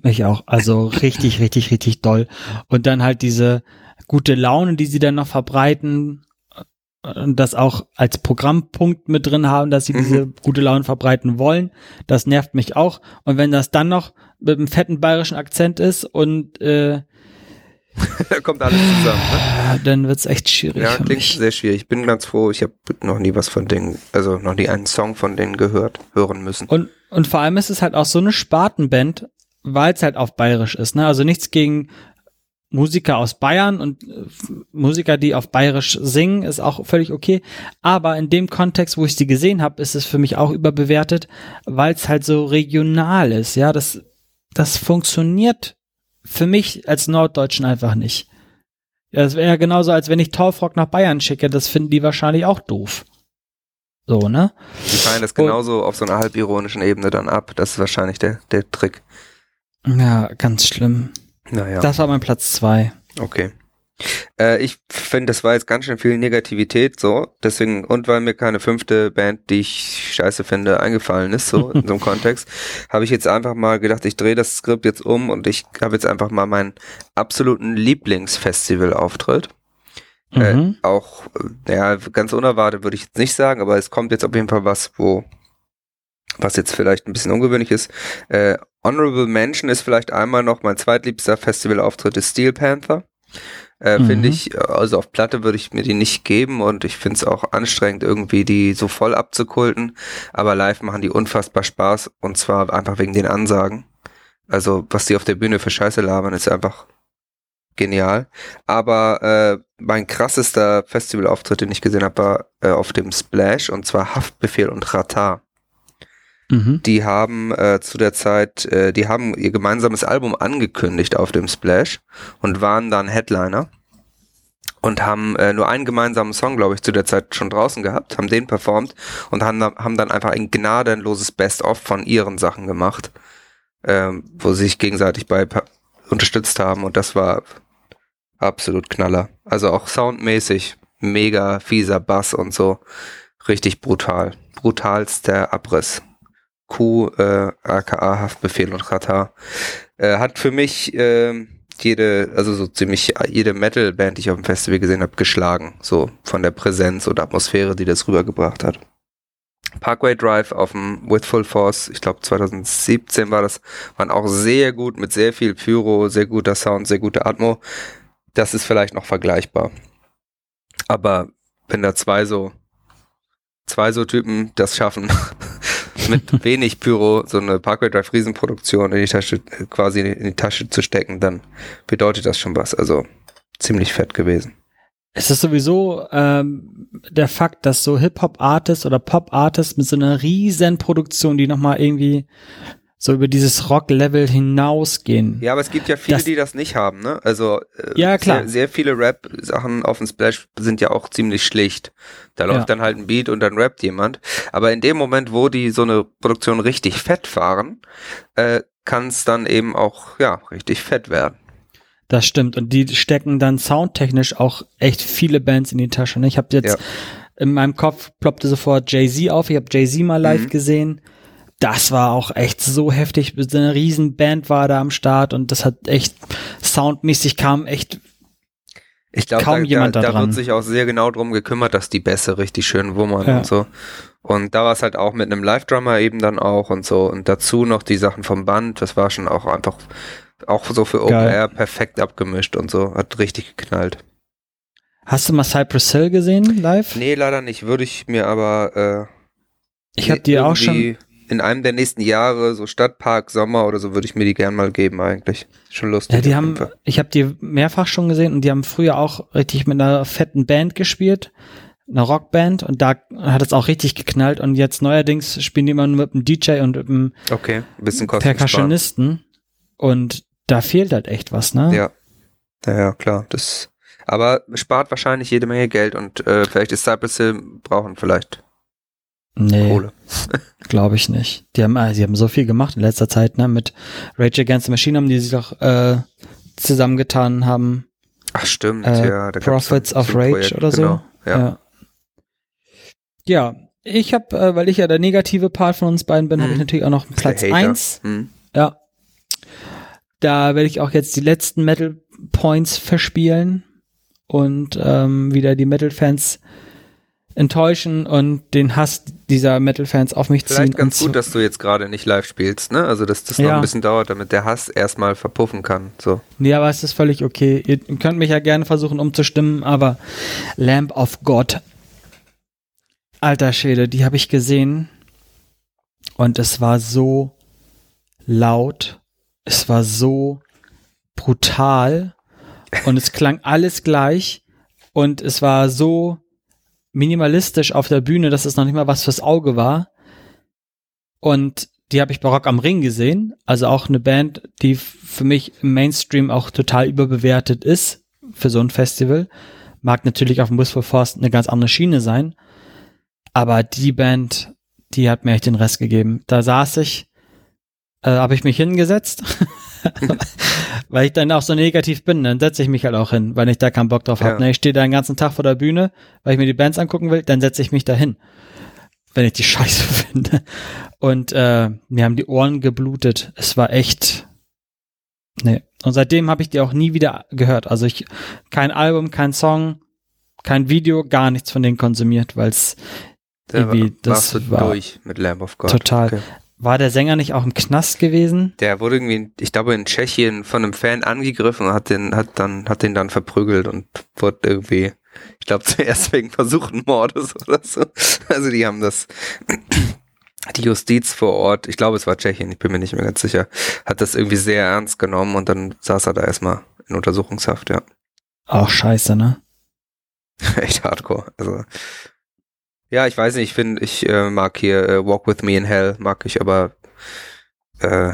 Mich auch. Also richtig, richtig, richtig doll. Und dann halt diese gute Laune, die sie dann noch verbreiten und das auch als Programmpunkt mit drin haben, dass sie mhm. diese gute Laune verbreiten wollen. Das nervt mich auch. Und wenn das dann noch mit einem fetten bayerischen Akzent ist und äh, da [LAUGHS] kommt alles zusammen. Ne? Dann wird's echt schwierig. Ja, klingt sehr schwierig. Ich bin ganz froh, ich habe noch nie was von denen, also noch nie einen Song von denen gehört, hören müssen. Und, und vor allem ist es halt auch so eine Spartenband, weil es halt auf bayerisch ist. Ne? Also nichts gegen Musiker aus Bayern und äh, Musiker, die auf bayerisch singen, ist auch völlig okay. Aber in dem Kontext, wo ich sie gesehen habe, ist es für mich auch überbewertet, weil es halt so regional ist. Ja, das, das funktioniert für mich als Norddeutschen einfach nicht. Ja, das wäre ja genauso, als wenn ich Torfrock nach Bayern schicke. Das finden die wahrscheinlich auch doof. So, ne? Die fallen das genauso und, auf so einer halbironischen Ebene dann ab. Das ist wahrscheinlich der, der Trick. Ja, ganz schlimm. Naja. Das war mein Platz zwei. Okay. Äh, ich finde, das war jetzt ganz schön viel Negativität, so. Deswegen, und weil mir keine fünfte Band, die ich scheiße finde, eingefallen ist, so [LAUGHS] in so einem Kontext, habe ich jetzt einfach mal gedacht, ich drehe das Skript jetzt um und ich habe jetzt einfach mal meinen absoluten Lieblingsfestival-Auftritt. Äh, mhm. Äh, auch, ja, ganz unerwartet würde ich jetzt nicht sagen, aber es kommt jetzt auf jeden Fall was, wo was jetzt vielleicht ein bisschen ungewöhnlich ist. Äh, Honorable Mention ist vielleicht einmal noch mein zweitliebster Festivalauftritt ist Steel Panther. Äh, mhm. Finde ich, also auf Platte würde ich mir die nicht geben und ich finde es auch anstrengend, irgendwie die so voll abzukulten. Aber live machen die unfassbar Spaß und zwar einfach wegen den Ansagen. Also was die auf der Bühne für Scheiße labern, ist einfach genial. Aber äh, mein krassester Festivalauftritt, den ich gesehen habe, war äh, auf dem Splash und zwar Haftbefehl und Ratar. Mhm. Die haben äh, zu der Zeit, äh, die haben ihr gemeinsames Album angekündigt auf dem Splash und waren dann Headliner und haben äh, nur einen gemeinsamen Song, glaube ich, zu der Zeit schon draußen gehabt, haben den performt und haben, haben dann einfach ein gnadenloses Best-of von ihren Sachen gemacht, ähm, wo sie sich gegenseitig bei unterstützt haben und das war absolut Knaller. Also auch soundmäßig mega fieser Bass und so. Richtig brutal. Brutalster Abriss. Q, äh, aka Haftbefehl und Katar. Äh, hat für mich äh, jede, also so ziemlich jede Metal-Band, die ich auf dem Festival gesehen habe, geschlagen. So von der Präsenz und Atmosphäre, die das rübergebracht hat. Parkway Drive auf dem With Full Force, ich glaube 2017 war das, waren auch sehr gut mit sehr viel Pyro, sehr guter Sound, sehr guter Atmo das ist vielleicht noch vergleichbar. Aber wenn da zwei so, zwei so Typen das schaffen, [LAUGHS] mit [LAUGHS] wenig Pyro so eine Parkway Drive Riesenproduktion in die Tasche, quasi in die Tasche zu stecken, dann bedeutet das schon was. Also ziemlich fett gewesen. Es ist sowieso ähm, der Fakt, dass so Hip-Hop-Artists oder Pop-Artists mit so einer riesen Produktion, die nochmal irgendwie so über dieses Rock-Level hinausgehen. Ja, aber es gibt ja viele, das, die das nicht haben, ne? Also äh, ja, klar. Sehr, sehr viele Rap-Sachen auf dem Splash sind ja auch ziemlich schlicht. Da läuft ja. dann halt ein Beat und dann rappt jemand. Aber in dem Moment, wo die so eine Produktion richtig fett fahren, äh, kann es dann eben auch ja richtig fett werden. Das stimmt. Und die stecken dann soundtechnisch auch echt viele Bands in die Tasche. Ne? Ich habe jetzt ja. in meinem Kopf ploppte sofort Jay-Z auf. Ich habe Jay-Z mal live mhm. gesehen das war auch echt so heftig. Eine riesen Band war da am Start und das hat echt soundmäßig kam echt ich glaube, kaum da, jemand da, da, da wird sich auch sehr genau drum gekümmert, dass die Bässe richtig schön wummern ja. und so. Und da war es halt auch mit einem Live-Drummer eben dann auch und so. Und dazu noch die Sachen vom Band, das war schon auch einfach, auch so für Open Air perfekt abgemischt und so. Hat richtig geknallt. Hast du mal Cypress Hill gesehen live? Nee, leider nicht. Würde ich mir aber äh, ich habe die auch schon in einem der nächsten Jahre, so Stadtpark, Sommer oder so, würde ich mir die gern mal geben eigentlich. Schon lustig. Ja, die haben, ich habe die mehrfach schon gesehen und die haben früher auch richtig mit einer fetten Band gespielt, einer Rockband und da hat es auch richtig geknallt und jetzt neuerdings spielen die immer nur mit einem DJ und mit einem okay, ein bisschen Percussionisten und da fehlt halt echt was, ne? Ja. Ja, ja klar. Das, aber spart wahrscheinlich jede Menge Geld und äh, vielleicht ist Cypress Hill brauchen vielleicht Nee, Kohle. [LAUGHS] glaube ich nicht. Die haben, äh, sie haben so viel gemacht in letzter Zeit, ne? Mit Rage Against the Machine haben die sich doch äh, zusammengetan haben. Ach stimmt, äh, ja. Da Prophets of Rage Projekt, oder so. Genau, ja. ja. ja. ich habe, äh, weil ich ja der negative Part von uns beiden bin, hm. habe ich natürlich auch noch Platz eins. Hm. Ja. Da werde ich auch jetzt die letzten Metal Points verspielen und ähm, wieder die Metal-Fans enttäuschen und den Hass dieser Metal-Fans auf mich Vielleicht ziehen. Vielleicht ganz gut, dass du jetzt gerade nicht live spielst, ne? Also dass das ja. noch ein bisschen dauert, damit der Hass erstmal verpuffen kann. So. Nee, aber es ist völlig okay. Ihr könnt mich ja gerne versuchen umzustimmen, aber Lamp of God. Alter Schäde, die habe ich gesehen. Und es war so laut. Es war so brutal. Und es klang alles gleich. Und es war so minimalistisch auf der Bühne, dass es noch nicht mal was fürs Auge war. Und die habe ich barock am Ring gesehen. Also auch eine Band, die für mich im Mainstream auch total überbewertet ist für so ein Festival. Mag natürlich auf dem Whistle Force eine ganz andere Schiene sein. Aber die Band, die hat mir echt den Rest gegeben. Da saß ich, äh, habe ich mich hingesetzt [LAUGHS] [LAUGHS] weil ich dann auch so negativ bin, dann setze ich mich halt auch hin, weil ich da keinen Bock drauf ja. habe. Ne? Ich stehe da den ganzen Tag vor der Bühne, weil ich mir die Bands angucken will, dann setze ich mich da hin, wenn ich die [LAUGHS] Scheiße finde. Und äh, mir haben die Ohren geblutet. Es war echt. Nee. Und seitdem habe ich die auch nie wieder gehört. Also ich kein Album, kein Song, kein Video, gar nichts von denen konsumiert, weil es irgendwie das war durch mit Lamb of God. Total. Okay War der Sänger nicht auch im Knast gewesen? Der wurde irgendwie, ich glaube, in Tschechien von einem Fan angegriffen und hat den, hat dann, hat den dann verprügelt und wurde irgendwie, ich glaube, [LAUGHS] zuerst wegen versuchten Mordes oder so. Also die haben das, die Justiz vor Ort, ich glaube, es war Tschechien, ich bin mir nicht mehr ganz sicher, hat das irgendwie sehr ernst genommen und dann saß er da erstmal in Untersuchungshaft, ja. Auch scheiße, ne? [LAUGHS] Echt hardcore. Also, ja, ich weiß nicht, ich finde, ich äh, mag hier äh, Walk With Me in Hell, mag ich, aber äh,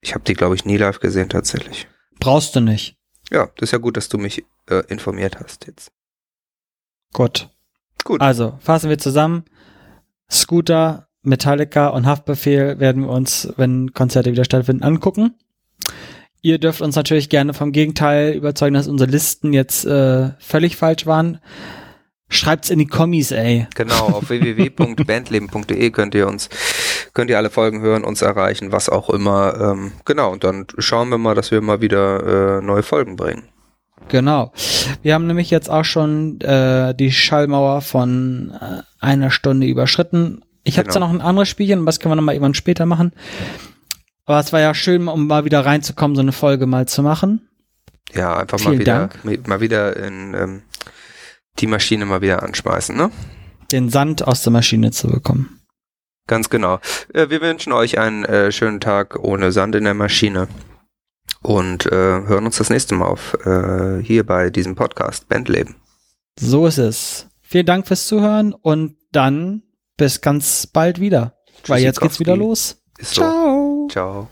ich habe die, glaube ich, nie live gesehen tatsächlich. Brauchst du nicht. Ja, das ist ja gut, dass du mich äh, informiert hast jetzt. Gut. Gut. Also, fassen wir zusammen. Scooter, Metallica und Haftbefehl werden wir uns, wenn Konzerte wieder stattfinden, angucken. Ihr dürft uns natürlich gerne vom Gegenteil überzeugen, dass unsere Listen jetzt äh, völlig falsch waren. Schreibt's in die Kommis, ey. Genau, auf [LAUGHS] www.bandleben.de könnt ihr uns, könnt ihr alle Folgen hören, uns erreichen, was auch immer. Ähm, genau, und dann schauen wir mal, dass wir mal wieder äh, neue Folgen bringen. Genau. Wir haben nämlich jetzt auch schon äh, die Schallmauer von äh, einer Stunde überschritten. Ich habe Genau. zwar noch ein anderes Spielchen, das können wir nochmal irgendwann später machen. Aber es war ja schön, um mal wieder reinzukommen, so eine Folge mal zu machen. Ja, einfach mal Vielen wieder, Dank. mal wieder in ähm, die Maschine mal wieder anschmeißen, ne? Den Sand aus der Maschine zu bekommen. Ganz genau. Äh, wir wünschen euch einen äh, schönen Tag ohne Sand in der Maschine und äh, hören uns das nächste Mal auf hier bei diesem Podcast Bandleben. So ist es. Vielen Dank fürs Zuhören und dann bis ganz bald wieder. Weil jetzt geht's wieder los. Ist so. Ciao. Ciao.